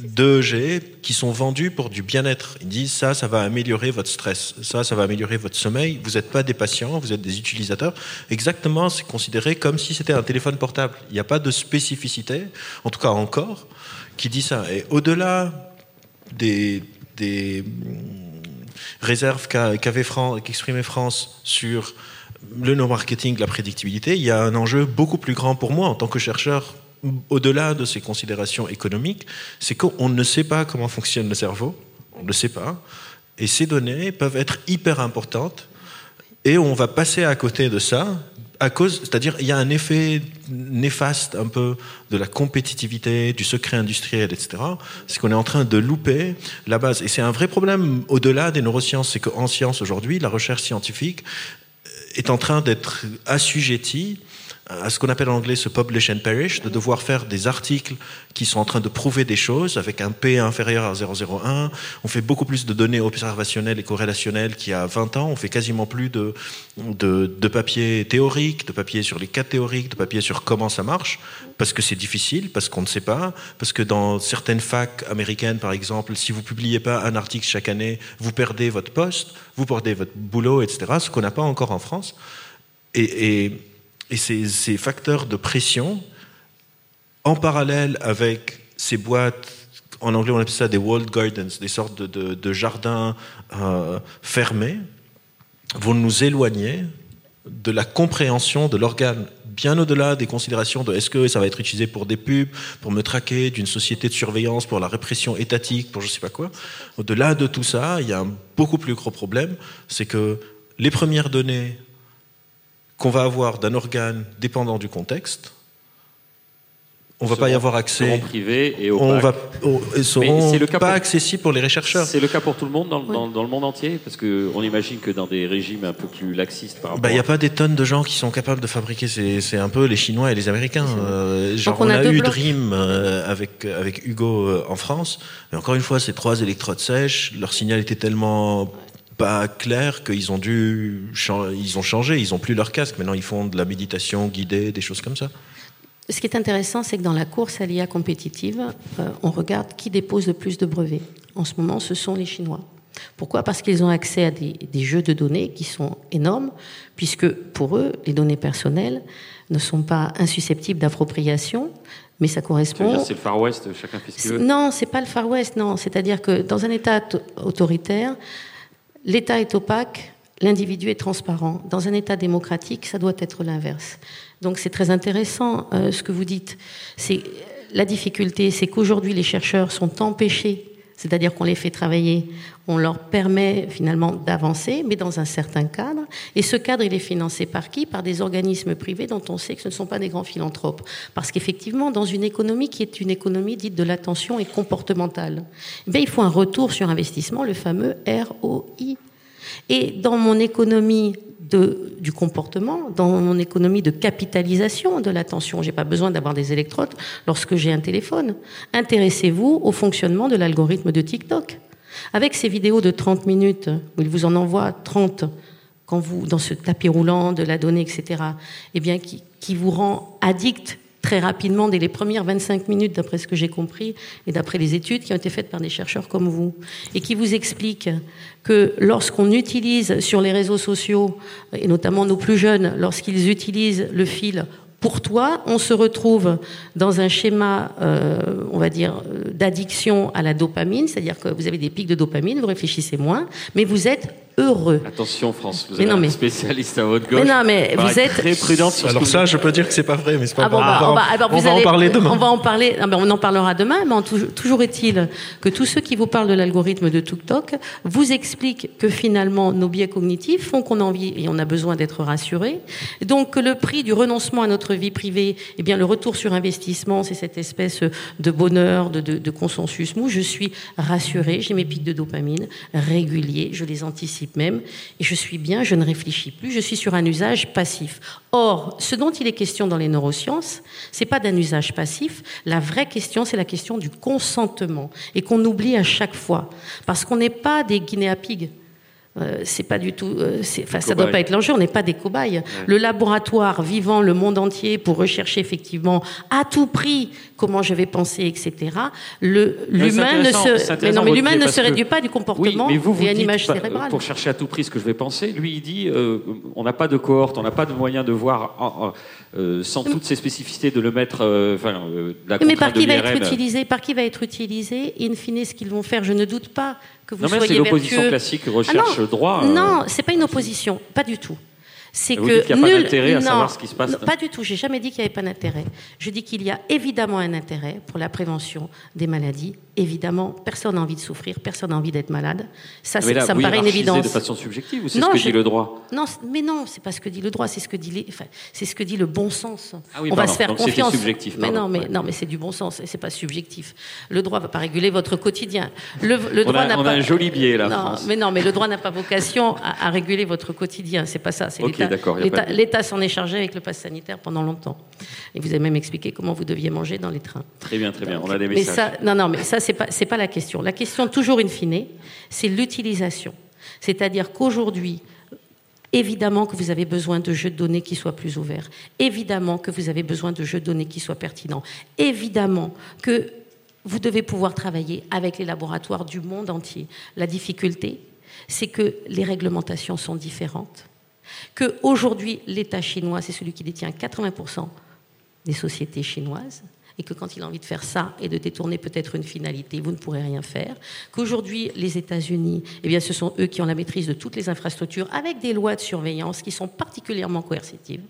2G qui sont vendus pour du bien-être. Ils disent ça, ça va améliorer votre stress, ça, ça va améliorer votre sommeil. Vous n'êtes pas des patients, vous êtes des utilisateurs. Exactement, c'est considéré comme si c'était un téléphone portable. Il n'y a pas de spécificité, en tout cas encore, qui dit ça. Et au-delà des, des mm, réserves qu'avait qu'exprimait France sur le no-marketing, la prédictibilité, il y a un enjeu beaucoup plus grand pour moi en tant que chercheur au-delà de ces considérations économiques, c'est qu'on ne sait pas comment fonctionne le cerveau, on ne le sait pas, et ces données peuvent être hyper importantes, et on va passer à côté de ça à cause, c'est-à-dire il y a un effet néfaste un peu de la compétitivité, du secret industriel, etc. C'est qu'on est en train de louper la base. Et c'est un vrai problème au-delà des neurosciences, c'est qu'en science aujourd'hui, la recherche scientifique est en train d'être assujettie à ce qu'on appelle en anglais ce publish and perish, de devoir faire des articles qui sont en train de prouver des choses avec un P inférieur à 0,01. On fait beaucoup plus de données observationnelles et corrélationnelles qu'il y a 20 ans. On fait quasiment plus de, de, de papier théorique, de papier sur les cas théoriques, de papier sur comment ça marche, parce que c'est difficile, parce qu'on ne sait pas, parce que dans certaines facs américaines, par exemple, si vous publiez pas un article chaque année, vous perdez votre poste, vous perdez votre boulot, etc., ce qu'on n'a pas encore en France. et, et Et ces, facteurs de pression, en parallèle avec ces boîtes, en anglais on appelle ça des walled gardens, des sortes de, jardins euh, fermés, vont nous éloigner de la compréhension de l'organe, bien au-delà des considérations de est-ce que ça va être utilisé pour des pubs, pour me traquer d'une société de surveillance, pour la répression étatique, pour je sais pas quoi. Au-delà de tout ça, il y a un beaucoup plus gros problème, c'est que les premières données qu'on va avoir d'un organe dépendant du contexte, on va pas y avoir accès. Privés et on va, oh, seront le cas pas pour, accessibles pour les rechercheurs. C'est le cas pour tout le monde dans, dans, dans le monde entier Parce qu'on imagine que dans des régimes un peu plus laxistes par rapport. Il bah, n'y a pas des tonnes de gens qui sont capables de fabriquer. C'est un peu les Chinois et les Américains. Euh, genre, on, a, eu Dream euh, avec, avec Hugo euh, en France. Mais encore une fois, ces trois électrodes sèches, leur signal était tellement pas clair qu'ils ont dû ils ont changé, ils ont plus leur casque. Maintenant, ils font de la méditation guidée, des choses comme ça. Ce qui est intéressant, c'est que dans la course à l'IA compétitive, euh, on regarde qui dépose le plus de brevets. En ce moment, ce sont les Chinois. Pourquoi? Parce qu'ils ont accès à des, des, jeux de données qui sont énormes, puisque pour eux, les données personnelles ne sont pas insusceptibles d'appropriation, mais ça correspond. C'est le Far West, chacun fait ce qu'il veut? Non, c'est pas le Far West, non. C'est-à-dire que dans un État autoritaire, l'État est opaque, l'individu est transparent. Dans un État démocratique, ça doit être l'inverse. Donc c'est très intéressant euh, ce que vous dites. C'est la difficulté, c'est qu'aujourd'hui les chercheurs sont empêchés, c'est-à-dire qu'on les fait travailler, on leur permet finalement d'avancer, mais dans un certain cadre. Et ce cadre, il est financé par qui? Par des organismes privés dont on sait que ce ne sont pas des grands philanthropes. Parce qu'effectivement, dans une économie qui est une économie dite de l'attention et comportementale, eh il faut un retour sur investissement, le fameux ROI. Et dans mon économie du comportement, dans mon économie de capitalisation de l'attention. J'ai pas besoin d'avoir des électrodes lorsque j'ai un téléphone. Intéressez-vous au fonctionnement de l'algorithme de TikTok. Avec ces vidéos de 30 minutes, où il vous en envoie 30, quand vous, dans ce tapis roulant de la donnée, etc., eh bien, qui, qui vous rend addict très rapidement dès les premières 25 minutes, d'après ce que j'ai compris, et d'après les études qui ont été faites par des chercheurs comme vous, et qui vous expliquent que lorsqu'on utilise sur les réseaux sociaux, et notamment nos plus jeunes, lorsqu'ils utilisent le fil pour toi, on se retrouve dans un schéma, euh, on va dire, d'addiction à la dopamine, c'est-à-dire que vous avez des pics de dopamine, vous réfléchissez moins, mais vous êtes heureux. Attention France, vous êtes un spécialiste à votre gauche. Mais non, mais vous êtes très prudent. Alors ça, je peux dire que c'est pas vrai, mais c'est pas ah bon, bah, on va, on va en parler demain. On va en parler. On en parlera demain. Mais toujours est-il que tous ceux qui vous parlent de l'algorithme de TikTok vous expliquent que finalement nos biais cognitifs font qu'on a envie et on a besoin d'être rassuré. Donc que le prix du renoncement à notre vie privée, eh bien le retour sur investissement, c'est cette espèce de bonheur, de, de, de consensus mou. Je suis rassuré, j'ai mes pics de dopamine réguliers, je les anticipe même, et je suis bien, je ne réfléchis plus, je suis sur un usage passif. Or, ce dont il est question dans les neurosciences, c'est pas d'un usage passif. La vraie question, c'est la question du consentement, et qu'on oublie à chaque fois, parce qu'on n'est pas des guinéapigs. Euh, c'est pas du tout, euh, enfin, ça doit pas être l'enjeu. On n'est pas des cobayes. Le laboratoire vivant le monde entier pour rechercher effectivement à tout prix comment je vais penser, etc. Le l'humain ne se, mais non, mais l'humain ne se réduit pas du comportement oui, mais vous, vous et à l'image cérébrale. Pour chercher à tout prix ce que je vais penser, lui il dit, euh, on n'a pas de cohorte, on n'a pas de moyen de voir euh, sans toutes ces spécificités de le mettre, euh, enfin, la Mais par qui va être utilisé Par qui va être utilisé In fine, ce qu'ils vont faire, je ne doute pas que vous non, soyez C'est l'opposition classique recherche ah droit. Euh... Non, c'est pas une opposition, pas du tout. C'est que il n'y a nul... pas d'intérêt à non, savoir ce qui se passe. pas du tout. J'ai jamais dit qu'il n'y avait pas d'intérêt. Je dis qu'il y a évidemment un intérêt pour la prévention des maladies évidemment, personne n'a envie de souffrir, personne n'a envie d'être malade. Ça, mais là, ça me paraît une évidence. de façon subjective ou c'est ce que je... dit le droit Non, mais non, c'est pas ce que dit le droit, c'est ce que dit les... enfin, c'est ce que dit le bon sens. Ah oui, On pardon. va se faire Donc confiance. subjectif. Mais non, mais ouais. non, mais c'est du bon sens et c'est pas subjectif. Le droit va pas réguler votre quotidien. Le, le On a, on pas. un joli biais là. non, France. mais non, mais le droit n'a pas vocation à, à réguler votre quotidien. C'est pas ça. C'est Ok, l'État. s'en est chargé avec le pass sanitaire pendant longtemps. Et vous avez même expliqué comment vous deviez manger dans les trains. Très bien, très bien. On a des Mais messages. ça, non, non, mais ça, c'est pas, pas la question. La question, toujours in fine, c'est l'utilisation. C'est-à-dire qu'aujourd'hui, évidemment que vous avez besoin de jeux de données qui soient plus ouverts. Évidemment que vous avez besoin de jeux de données qui soient pertinents. Évidemment que vous devez pouvoir travailler avec les laboratoires du monde entier. La difficulté, c'est que les réglementations sont différentes. Qu'aujourd'hui, l'État chinois, c'est celui qui détient 80% des sociétés chinoises, et que quand il a envie de faire ça et de détourner peut-être une finalité, vous ne pourrez rien faire. Qu'aujourd'hui, les États-Unis, eh ce sont eux qui ont la maîtrise de toutes les infrastructures avec des lois de surveillance qui sont particulièrement coercitives.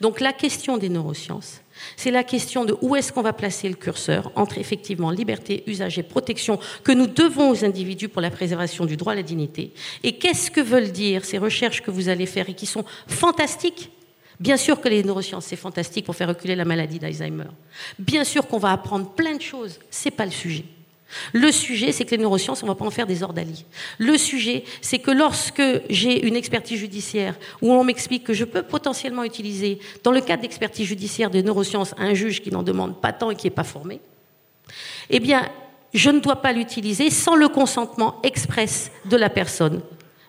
Donc la question des neurosciences, c'est la question de où est-ce qu'on va placer le curseur entre effectivement liberté, usage et protection que nous devons aux individus pour la préservation du droit à la dignité. Et qu'est-ce que veulent dire ces recherches que vous allez faire et qui sont fantastiques Bien sûr que les neurosciences, c'est fantastique pour faire reculer la maladie d'Alzheimer. Bien sûr qu'on va apprendre plein de choses. C'est pas le sujet. Le sujet, c'est que les neurosciences, on ne va pas en faire des ordalies. Le sujet, c'est que lorsque j'ai une expertise judiciaire où on m'explique que je peux potentiellement utiliser, dans le cadre d'expertise judiciaire des neurosciences, un juge qui n'en demande pas tant et qui n'est pas formé, eh bien, je ne dois pas l'utiliser sans le consentement express de la personne.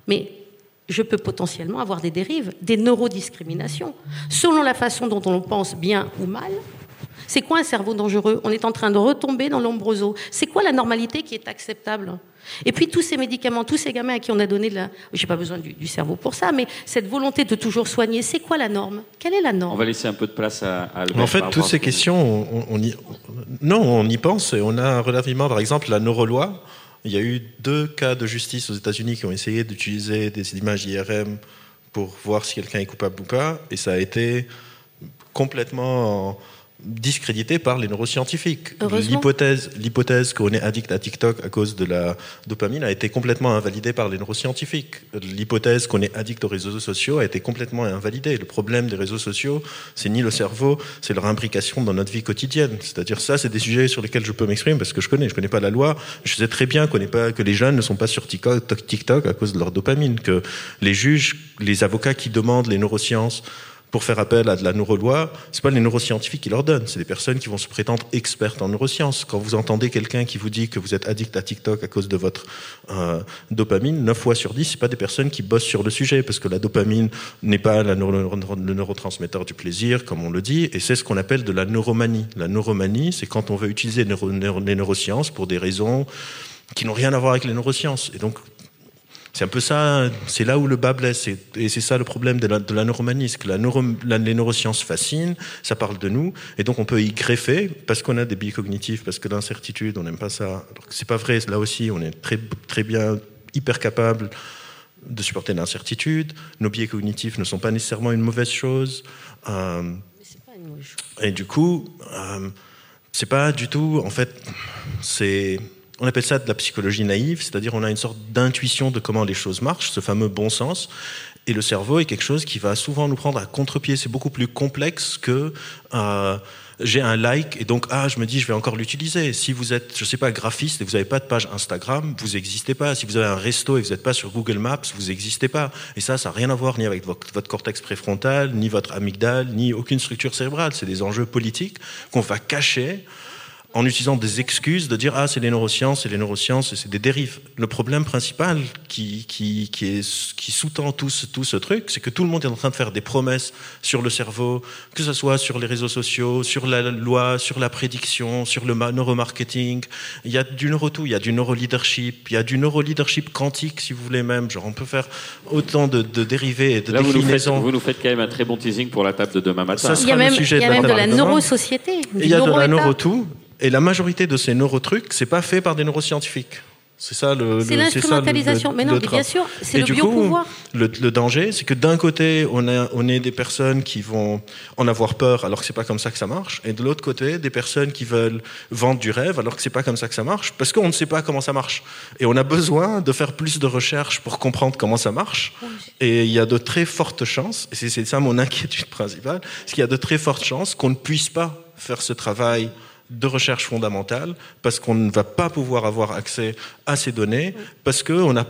Mais je peux potentiellement avoir des dérives, des neurodiscriminations, selon la façon dont on pense bien ou mal, c'est quoi un cerveau dangereux? On est en train de retomber dans l'ombroso. C'est quoi la normalité qui est acceptable? Et puis tous ces médicaments, tous ces gamins à qui on a donné de la... J'ai pas besoin du, cerveau pour ça, mais cette volonté de toujours soigner, c'est quoi la norme? Quelle est la norme? On va laisser un peu de place à, Albert. En fait, toutes ces questions, on, y... non, on y pense et on a relativement, par exemple, la neuroloi. Il y a eu deux cas de justice aux États-Unis qui ont essayé d'utiliser des images IRM pour voir si quelqu'un est coupable ou pas, et ça a été complètement discrédité par les neuroscientifiques. L'hypothèse, l'hypothèse qu'on est addict à TikTok à cause de la dopamine a été complètement invalidée par les neuroscientifiques. L'hypothèse qu'on est addict aux réseaux sociaux a été complètement invalidée. Le problème des réseaux sociaux, c'est ni le cerveau, c'est leur imbrication dans notre vie quotidienne. C'est-à-dire ça, c'est des sujets sur lesquels je peux m'exprimer parce que je connais. Je connais pas la loi. Je sais très bien qu'on pas, que les jeunes ne sont pas sur TikTok, TikTok à cause de leur dopamine, que les juges, les avocats qui demandent les neurosciences pour faire appel à de la neuroloi, c'est pas les neuroscientifiques qui leur donnent, c'est des personnes qui vont se prétendre expertes en neurosciences. Quand vous entendez quelqu'un qui vous dit que vous êtes addict à TikTok à cause de votre euh, dopamine, 9 fois sur 10, c'est pas des personnes qui bossent sur le sujet, parce que la dopamine n'est pas le neurotransmetteur du plaisir, comme on le dit, et c'est ce qu'on appelle de la neuromanie. La neuromanie, c'est quand on veut utiliser les neurosciences pour des raisons qui n'ont rien à voir avec les neurosciences. Et donc, c'est un peu ça, c'est là où le bas blesse. Et c'est ça le problème de la, de la neuromanie, c'est que la les neurosciences fascinent, ça parle de nous, et donc on peut y greffer, parce qu'on a des biais cognitifs, parce que l'incertitude, on n'aime pas ça. c'est pas vrai, là aussi, on est très, très bien, hyper capable de supporter l'incertitude. Nos biais cognitifs ne sont pas nécessairement une mauvaise chose. Euh, et du coup, euh, c'est pas du tout, en fait, c'est on appelle ça de la psychologie naïve, c'est-à-dire on a une sorte d'intuition de comment les choses marchent, ce fameux bon sens. Et le cerveau est quelque chose qui va souvent nous prendre à contre-pied. C'est beaucoup plus complexe que euh, j'ai un like et donc ah je me dis je vais encore l'utiliser. Si vous êtes je sais pas graphiste et vous n'avez pas de page Instagram, vous n'existez pas. Si vous avez un resto et vous n'êtes pas sur Google Maps, vous n'existez pas. Et ça ça n'a rien à voir ni avec votre cortex préfrontal, ni votre amygdale, ni aucune structure cérébrale. C'est des enjeux politiques qu'on va cacher en utilisant des excuses de dire ah c'est les neurosciences, c'est les neurosciences, c'est des dérives. Le problème principal qui qui qui est qui sous-tend tout ce, tout ce truc, c'est que tout le monde est en train de faire des promesses sur le cerveau, que ce soit sur les réseaux sociaux, sur la loi, sur la prédiction, sur le neuromarketing. Il y a du neurotout, il y a du neuroleadership, il y a du neuroleadership quantique si vous voulez même. Genre on peut faire autant de, de dérivés et de Là, déclinaisons. Vous nous, faites, quand même un très bon teasing pour la table de demain matin. Ça il y a même, il y a même de la neurosociété. Il y a de la neurotout et la majorité de ces neurotrucs, c'est pas fait par des neuroscientifiques. C'est ça le. C'est l'instrumentalisation. Mais non, bien sûr, c'est le biopouvoir. Le, le danger, c'est que d'un côté, on a, on est des personnes qui vont en avoir peur, alors que c'est pas comme ça que ça marche, et de l'autre côté, des personnes qui veulent vendre du rêve, alors que c'est pas comme ça que ça marche, parce qu'on ne sait pas comment ça marche. Et on a besoin de faire plus de recherches pour comprendre comment ça marche. Et il y a de très fortes chances, et c'est ça mon inquiétude principale, c'est qu'il y a de très fortes chances qu'on ne puisse pas faire ce travail de recherche fondamentale parce qu'on ne va pas pouvoir avoir accès à ces données parce que on a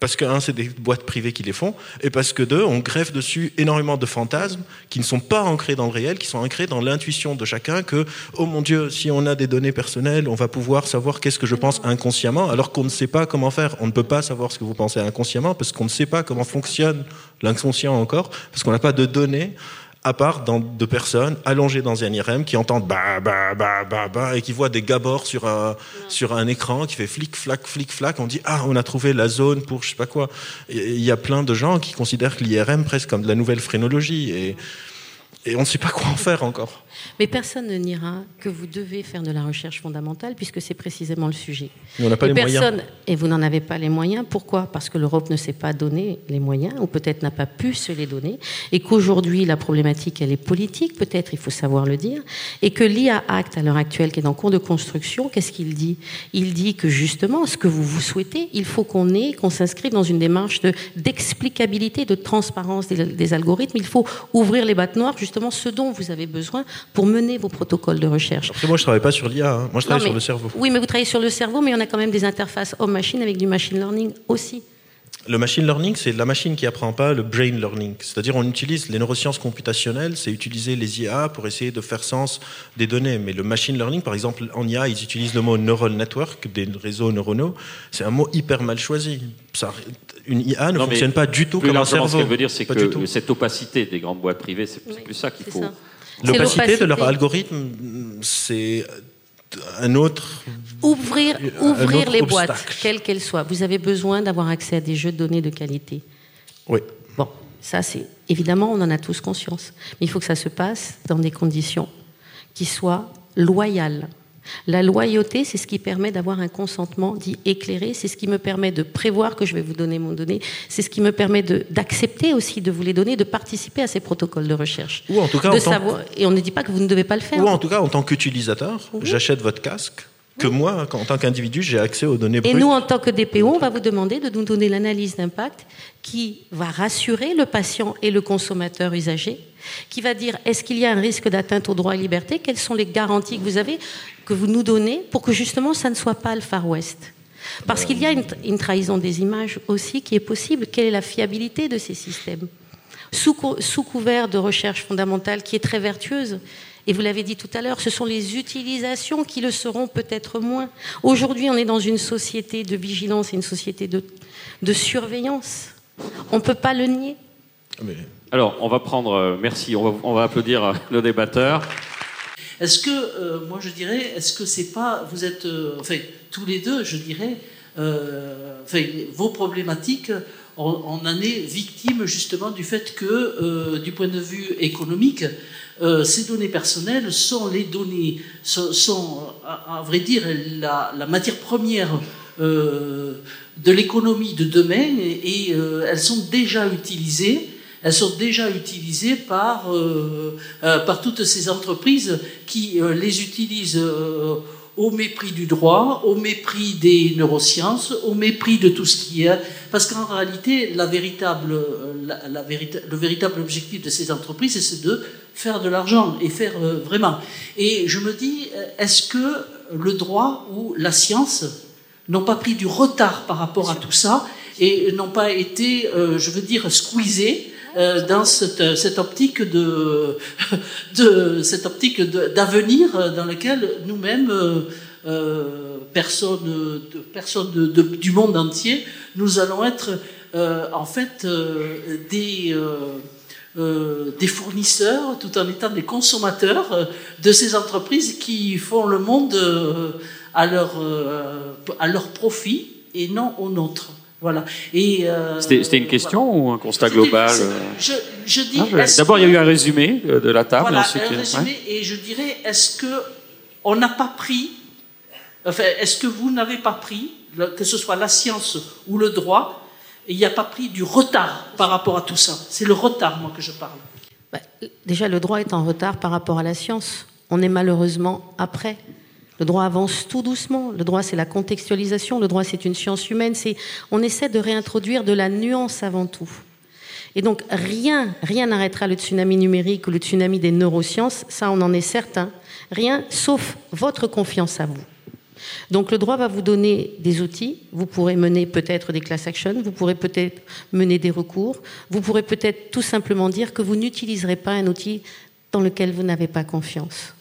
parce que un, c'est des boîtes privées qui les font, et parce que deux, on greffe dessus énormément de fantasmes qui ne sont pas ancrés dans le réel, qui sont ancrés dans l'intuition de chacun que, oh mon Dieu, si on a des données personnelles, on va pouvoir savoir qu'est-ce que je pense inconsciemment, alors qu'on ne sait pas comment faire. On ne peut pas savoir ce que vous pensez inconsciemment parce qu'on ne sait pas comment fonctionne l'inconscient encore, parce qu'on n'a pas de données à part dans, de personnes allongées dans un IRM qui entendent bah, bah, bah, bah, bah, et qui voient des gabors sur un, sur un écran qui fait flic, flac, flic, flac. On dit, ah, on a trouvé la zone pour je sais pas quoi. Il y a plein de gens qui considèrent l'IRM presque comme de la nouvelle phrénologie et, et on ne sait pas quoi en faire encore. Mais personne ne niera que vous devez faire de la recherche fondamentale, puisque c'est précisément le sujet. Mais on n'a pas et les moyens. Et vous n'en avez pas les moyens. Pourquoi? Parce que l'Europe ne s'est pas donné les moyens, ou peut-être n'a pas pu se les donner, et qu'aujourd'hui, la problématique, elle est politique, peut-être, il faut savoir le dire, et que l'IA Act, à l'heure actuelle, qui est en cours de construction, qu'est-ce qu'il dit? Il dit que justement, ce que vous vous souhaitez, il faut qu'on ait, qu'on s'inscrive dans une démarche de, d'explicabilité, de transparence des, des algorithmes. Il faut ouvrir les battes noires, justement, ce dont vous avez besoin pour mener vos protocoles de recherche. Après, moi, je travaille pas sur l'IA. Hein. Moi, je travaille Non, sur le cerveau. Oui, mais vous travaillez sur le cerveau, mais on a quand même des interfaces homme-machine avec du machine learning aussi. Le machine learning, c'est la machine qui apprend pas le brain learning. C'est-à-dire, on utilise les neurosciences computationnelles, c'est utiliser les IA pour essayer de faire sens des données. Mais le machine learning, par exemple, en IA, ils utilisent le mot neural network, des réseaux neuronaux. C'est un mot hyper mal choisi. Ça, une IA ne Non, fonctionne pas du tout comme un largement, cerveau. ce qu'elle veut dire, c'est que cette opacité des grandes boîtes privées, c'est Oui, plus ça qu'il faut. ça. L'opacité de leur algorithme, c'est un autre. Ouvrir, Un ouvrir autre les obstacle. boîtes, quelles qu'elles soient. Vous avez besoin d'avoir accès à des jeux de données de qualité. Oui. Bon, ça c'est évidemment, on en a tous conscience. Mais il faut que ça se passe dans des conditions qui soient loyales. La loyauté, c'est ce qui permet d'avoir un consentement dit éclairé, c'est ce qui me permet de prévoir que je vais vous donner mon données, c'est ce qui me permet d'accepter aussi de vous les donner, de participer à ces protocoles de recherche. Ou en tout cas, de en tant- et on ne dit pas que vous ne devez pas le faire. Ou en tout cas, en tant qu'utilisateur, j'achète votre casque, que moi, en tant qu'individu, j'ai accès aux données Et brutes. nous, en tant que DPO, on va vous demander de nous donner l'analyse d'impact qui va rassurer le patient et le consommateur usager, qui va dire est-ce qu'il y a un risque d'atteinte aux droits et libertés, quelles sont les garanties que vous avez, que vous nous donnez, pour que justement ça ne soit pas le Far West? Parce qu'il y a une, une trahison des images aussi qui est possible. Quelle est la fiabilité de ces systèmes? Sous couvert de recherche fondamentale qui est très vertueuse. Et vous l'avez dit tout à l'heure, ce sont les utilisations qui le seront peut-être moins. Aujourd'hui, on est dans une société de vigilance et une société de, de surveillance. On ne peut pas le nier. Mais- Alors, on va prendre. euh, merci, on va, on va applaudir euh, le débatteur. Est-ce que, euh, moi je dirais, est-ce que c'est pas, vous êtes, euh, enfin, tous les deux, je dirais, euh, enfin, vos problématiques, on, on en est victime justement du fait que, euh, du point de vue économique, euh, ces données personnelles sont les données, sont, à, vrai dire, la, la matière première euh, de l'économie de demain et, euh, elles sont déjà utilisées. Elles sont déjà utilisées par, euh, euh, par toutes ces entreprises qui les utilisent au mépris du droit, au mépris des neurosciences, au mépris de tout ce qui est. Parce qu'en réalité, la véritable, euh, la, la vérita- le véritable objectif de ces entreprises, c'est de faire de l'argent et faire euh, vraiment. Et je me dis, euh, est-ce que le droit ou la science n'ont pas pris du retard par rapport à tout ça et n'ont pas été, euh, je veux dire, squeezés euh, dans cette, cette optique de, cette optique d'avenir euh, dans lequel nous-mêmes, euh, euh, personnes, du monde entier, nous allons être euh, en fait euh, des euh, euh, fournisseurs tout en étant des consommateurs euh, de ces entreprises qui font le monde euh, à leur euh, à leur profit et non au nôtre. Voilà. Et euh, C'était c'était une question ou un constat global euh Je, je dis. Ah, D'abord, il y a eu un résumé euh, de la table. voilà, ensuite, un résumé, ouais. et je dirais, est-ce que on n'a pas pris, enfin, est-ce que vous n'avez pas pris, que ce soit la science ou le droit, il n'y a pas pris du retard par rapport à tout ça? C'est le retard, moi, que je parle. Bah, déjà, le droit est en retard par rapport à la science. On est malheureusement après. Le droit avance tout doucement. Le droit, c'est la contextualisation. Le droit, c'est une science humaine. C'est, on essaie de réintroduire de la nuance avant tout. Et donc, rien, rien n'arrêtera le tsunami numérique ou le tsunami des neurosciences. Ça, on en est certain. Rien, sauf votre confiance à vous. Donc le droit va vous donner des outils. Vous pourrez mener peut-être des class actions, vous pourrez peut-être mener des recours, vous pourrez peut-être tout simplement dire que vous n'utiliserez pas un outil dans lequel vous n'avez pas confiance.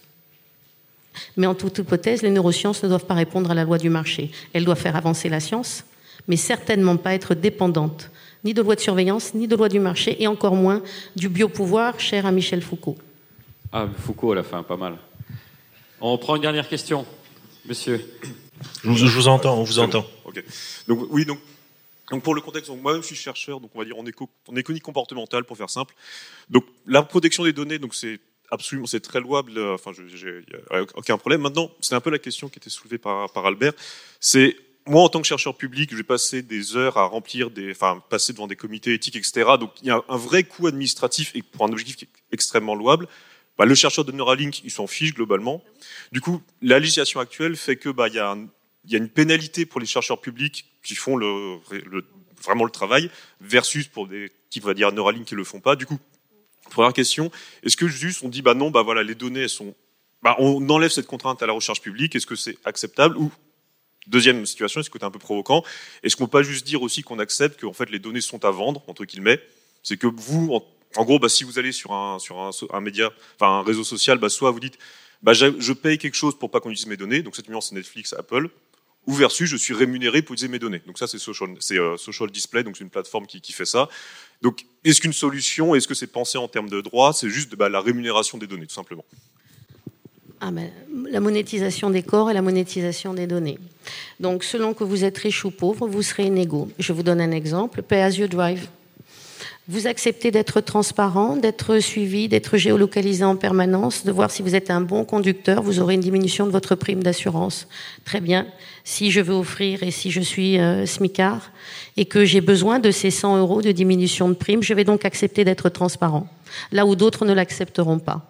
Mais en toute hypothèse, les neurosciences ne doivent pas répondre à la loi du marché. Elles doivent faire avancer la science, mais certainement pas être dépendantes ni de loi de surveillance, ni de loi du marché, et encore moins du biopouvoir, cher à Michel Foucault. Ah, Foucault à la fin, pas mal. On prend une dernière question, monsieur. Je vous, entends, on vous entend. Ok. Donc oui, donc, donc pour le contexte, moi-même je suis chercheur, donc on va dire en, éco, en économie comportementale pour faire simple. Donc la protection des données, donc c'est absolument, c'est très louable. Euh, enfin, il a aucun problème. Maintenant, c'est un peu la question qui était soulevée par, par Albert. C'est moi, en tant que chercheur public, je vais passer des heures à remplir des, enfin, passer devant des comités éthiques, etc. Donc, il y a un vrai coût administratif et pour un objectif qui est extrêmement louable. Bah, le chercheur de Neuralink, il s'en fiche globalement. Du coup, la législation actuelle fait que bah, il y, a il y a une pénalité pour les chercheurs publics qui font le, le, vraiment le travail versus pour des qui va dire Neuralink qui le font pas. Du coup, Première question, est-ce que juste on dit bah non, bah voilà, les données sont, bah on enlève cette contrainte à la recherche publique, est-ce que c'est acceptable ou deuxième situation, est-ce que c'est un peu provoquant, est-ce qu'on peut pas juste dire aussi qu'on accepte que en fait les données sont à vendre entre guillemets, c'est que vous, en, gros, bah si vous allez sur un sur un média, enfin un réseau social, bah soit vous dites bah je, paye quelque chose pour pas qu'on utilise mes données, donc cette nuance c'est Netflix, Apple, ou versus je suis rémunéré pour utiliser mes données. Donc ça c'est social, euh, social display, donc c'est une plateforme qui, qui fait ça. Donc, est-ce qu'une solution, est-ce que c'est pensé en termes de droit C'est juste bah, la rémunération des données, tout simplement. Ah ben, la monétisation des corps et la monétisation des données. Donc, selon que vous êtes riche ou pauvre, vous serez inégaux. Je vous donne un exemple. Pay as you drive. Vous acceptez d'être transparent, d'être suivi, d'être géolocalisé en permanence, de voir si vous êtes un bon conducteur, vous aurez une diminution de votre prime d'assurance. Très bien. Si je veux offrir et si je suis euh, smicard et que j'ai besoin de ces 100 euros de diminution de prime, je vais donc accepter d'être transparent, là où d'autres ne l'accepteront pas.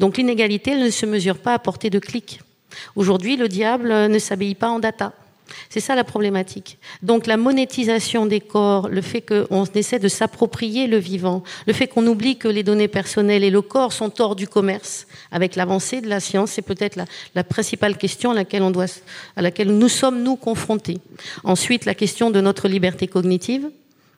Donc l'inégalité, elle ne se mesure pas à portée de clic. Aujourd'hui, le diable ne s'habille pas en data. C'est ça la problématique. Donc la monétisation des corps, le fait qu'on essaie de s'approprier le vivant, le fait qu'on oublie que les données personnelles et le corps sont hors du commerce, avec l'avancée de la science, c'est peut-être la, principale question à laquelle, nous sommes, nous, confrontés. Ensuite, la question de notre liberté cognitive,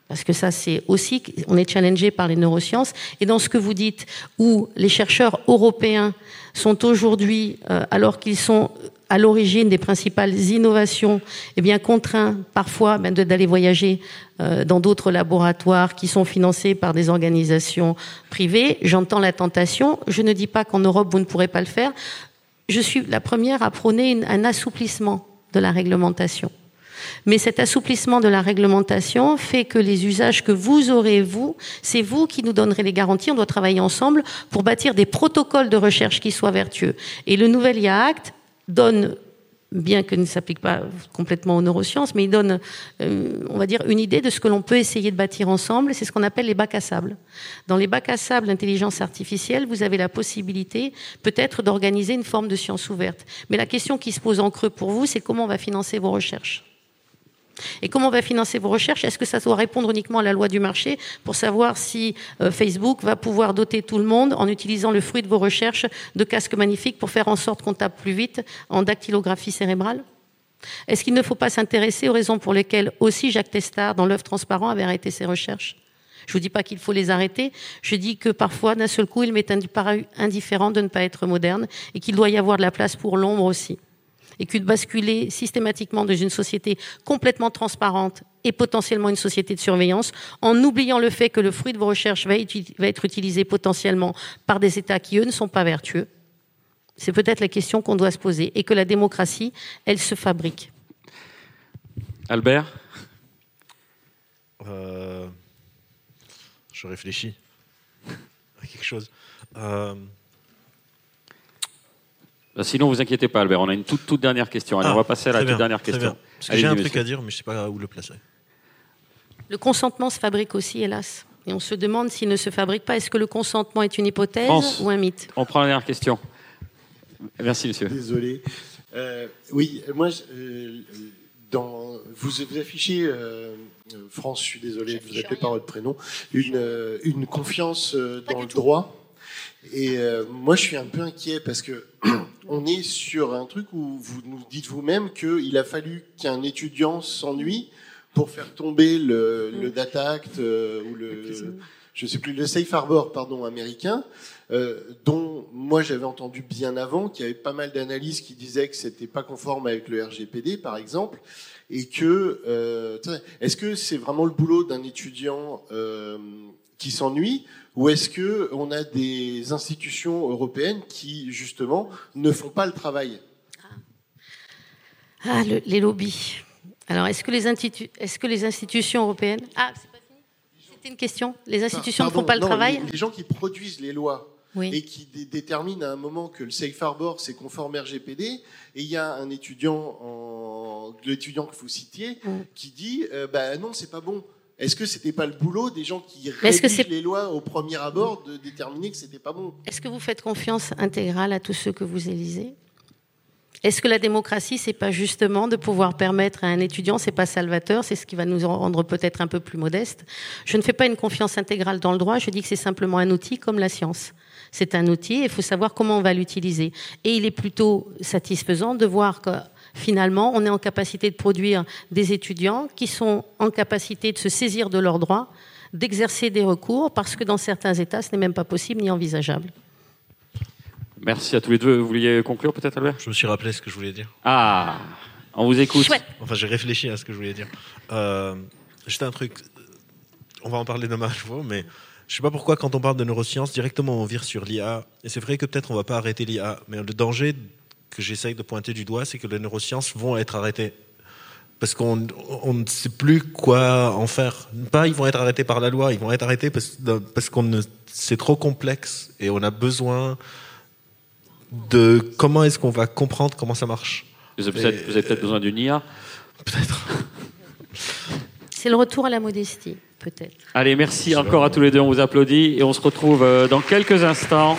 parce que ça, c'est aussi, on est challengé par les neurosciences. Et dans ce que vous dites, où les chercheurs européens sont aujourd'hui, euh, alors qu'ils sont à l'origine des principales innovations, eh bien contraints parfois ben, d'aller voyager euh, dans d'autres laboratoires qui sont financés par des organisations privées. J'entends la tentation. Je ne dis pas qu'en Europe vous ne pourrez pas le faire. Je suis la première à prôner un assouplissement de la réglementation. Mais cet assouplissement de la réglementation fait que les usages que vous aurez, vous, c'est vous qui nous donnerez les garanties. On doit travailler ensemble pour bâtir des protocoles de recherche qui soient vertueux. Et le nouvel IA Act donne bien qu'il ne s'applique pas complètement aux neurosciences, mais il donne, euh, on va dire, une idée de ce que l'on peut essayer de bâtir ensemble. C'est ce qu'on appelle les bacs à sable. Dans les bacs à sable d'intelligence artificielle, vous avez la possibilité peut-être d'organiser une forme de science ouverte. Mais la question qui se pose en creux pour vous, c'est comment on va financer vos recherches. Et comment on va financer vos recherches? Est-ce que ça doit répondre uniquement à la loi du marché pour savoir si euh, Facebook va pouvoir doter tout le monde en utilisant le fruit de vos recherches de casques magnifiques pour faire en sorte qu'on tape plus vite en dactylographie cérébrale? Est-ce qu'il ne faut pas s'intéresser aux raisons pour lesquelles aussi Jacques Testard, dans l'œuvre transparent, avait arrêté ses recherches? Je ne vous dis pas qu'il faut les arrêter, je dis que parfois, d'un seul coup, il m'est indifférent de ne pas être moderne et qu'il doit y avoir de la place pour l'ombre aussi et que de basculer systématiquement dans une société complètement transparente et potentiellement une société de surveillance, en oubliant le fait que le fruit de vos recherches va être utilisé potentiellement par des États qui, eux, ne sont pas vertueux. C'est peut-être la question qu'on doit se poser, et que la démocratie, elle se fabrique. Albert? Euh, Je réfléchis à quelque chose. Euh, sinon, vous inquiétez pas, Albert. On a une toute, toute dernière question. Allez, on va ah, passer à la toute dernière question. J'ai un truc à dire, mais je ne sais pas où le placer. Le consentement se fabrique aussi, hélas. Et on se demande s'il ne se fabrique pas. Est-ce que le consentement est une hypothèse ou un mythe On prend la dernière question. Merci, monsieur. Désolé. Euh, oui, moi, euh, dans, vous, vous affichez, euh, France, je suis désolé de vous appeler par votre prénom, une, une confiance dans le droit. Et moi, je suis un peu inquiet parce que on est sur un truc où vous nous dites vous-même qu'il a fallu qu'un étudiant s'ennuie pour faire tomber le, le Data Act euh, ou le, je sais plus, le Safe Harbor, pardon, américain, euh, dont moi j'avais entendu bien avant qu'il y avait pas mal d'analyses qui disaient que c'était pas conforme avec le RGPD, par exemple, et que euh, est-ce que c'est vraiment le boulot d'un étudiant euh, qui s'ennuie ou est-ce que on a des institutions européennes qui justement ne font pas le travail? Ah, les lobbies. Alors, est-ce que les, est que les institutions européennes? Ah, c'est pas fini C'était une question. Les institutions ne font pas le travail? les, gens qui produisent les lois et qui déterminent à un moment que le safe harbor c'est conforme RGPD. Et il y a un étudiant, en, l'étudiant que vous citiez, mm. qui dit euh, bah non, c'est pas bon. Est-ce que c'était pas le boulot des gens qui rédigent les lois au premier abord de déterminer que c'était pas bon? Est-ce que vous faites confiance intégrale à tous ceux que vous élisez? Est-ce que la démocratie, c'est pas justement de pouvoir permettre à un étudiant, c'est pas salvateur, c'est ce qui va nous rendre peut-être un peu plus modeste? Je ne fais pas une confiance intégrale dans le droit, je dis que c'est simplement un outil comme la science. C'est un outil, il faut savoir comment on va l'utiliser. Et il est plutôt satisfaisant de voir que finalement, on est en capacité de produire des étudiants qui sont en capacité de se saisir de leurs droits, d'exercer des recours, parce que dans certains États, ce n'est même pas possible ni envisageable. Merci à tous les deux. Vous vouliez conclure peut-être, Albert? Je me suis rappelé ce que je voulais dire. Ah, on vous écoute. Enfin, j'ai réfléchi à ce que je voulais dire. Euh, juste un truc. On va en parler demain, je vois, mais je sais pas pourquoi quand on parle de neurosciences, directement on vire sur l'IA. Et c'est vrai que peut-être on va pas arrêter l'IA, mais le danger que j'essaye de pointer du doigt, c'est que les neurosciences vont être arrêtées. Parce qu'on ne sait plus quoi en faire. Pas ils vont être arrêtés par la loi, ils vont être arrêtés parce, parce qu'on c'est trop complexe et on a besoin de comment est-ce qu'on va comprendre comment ça marche. Vous avez peut-être besoin d'une IA Peut-être. C'est le retour à la modestie, peut-être. Allez, merci encore à tous les deux, on vous applaudit et on se retrouve euh, dans quelques instants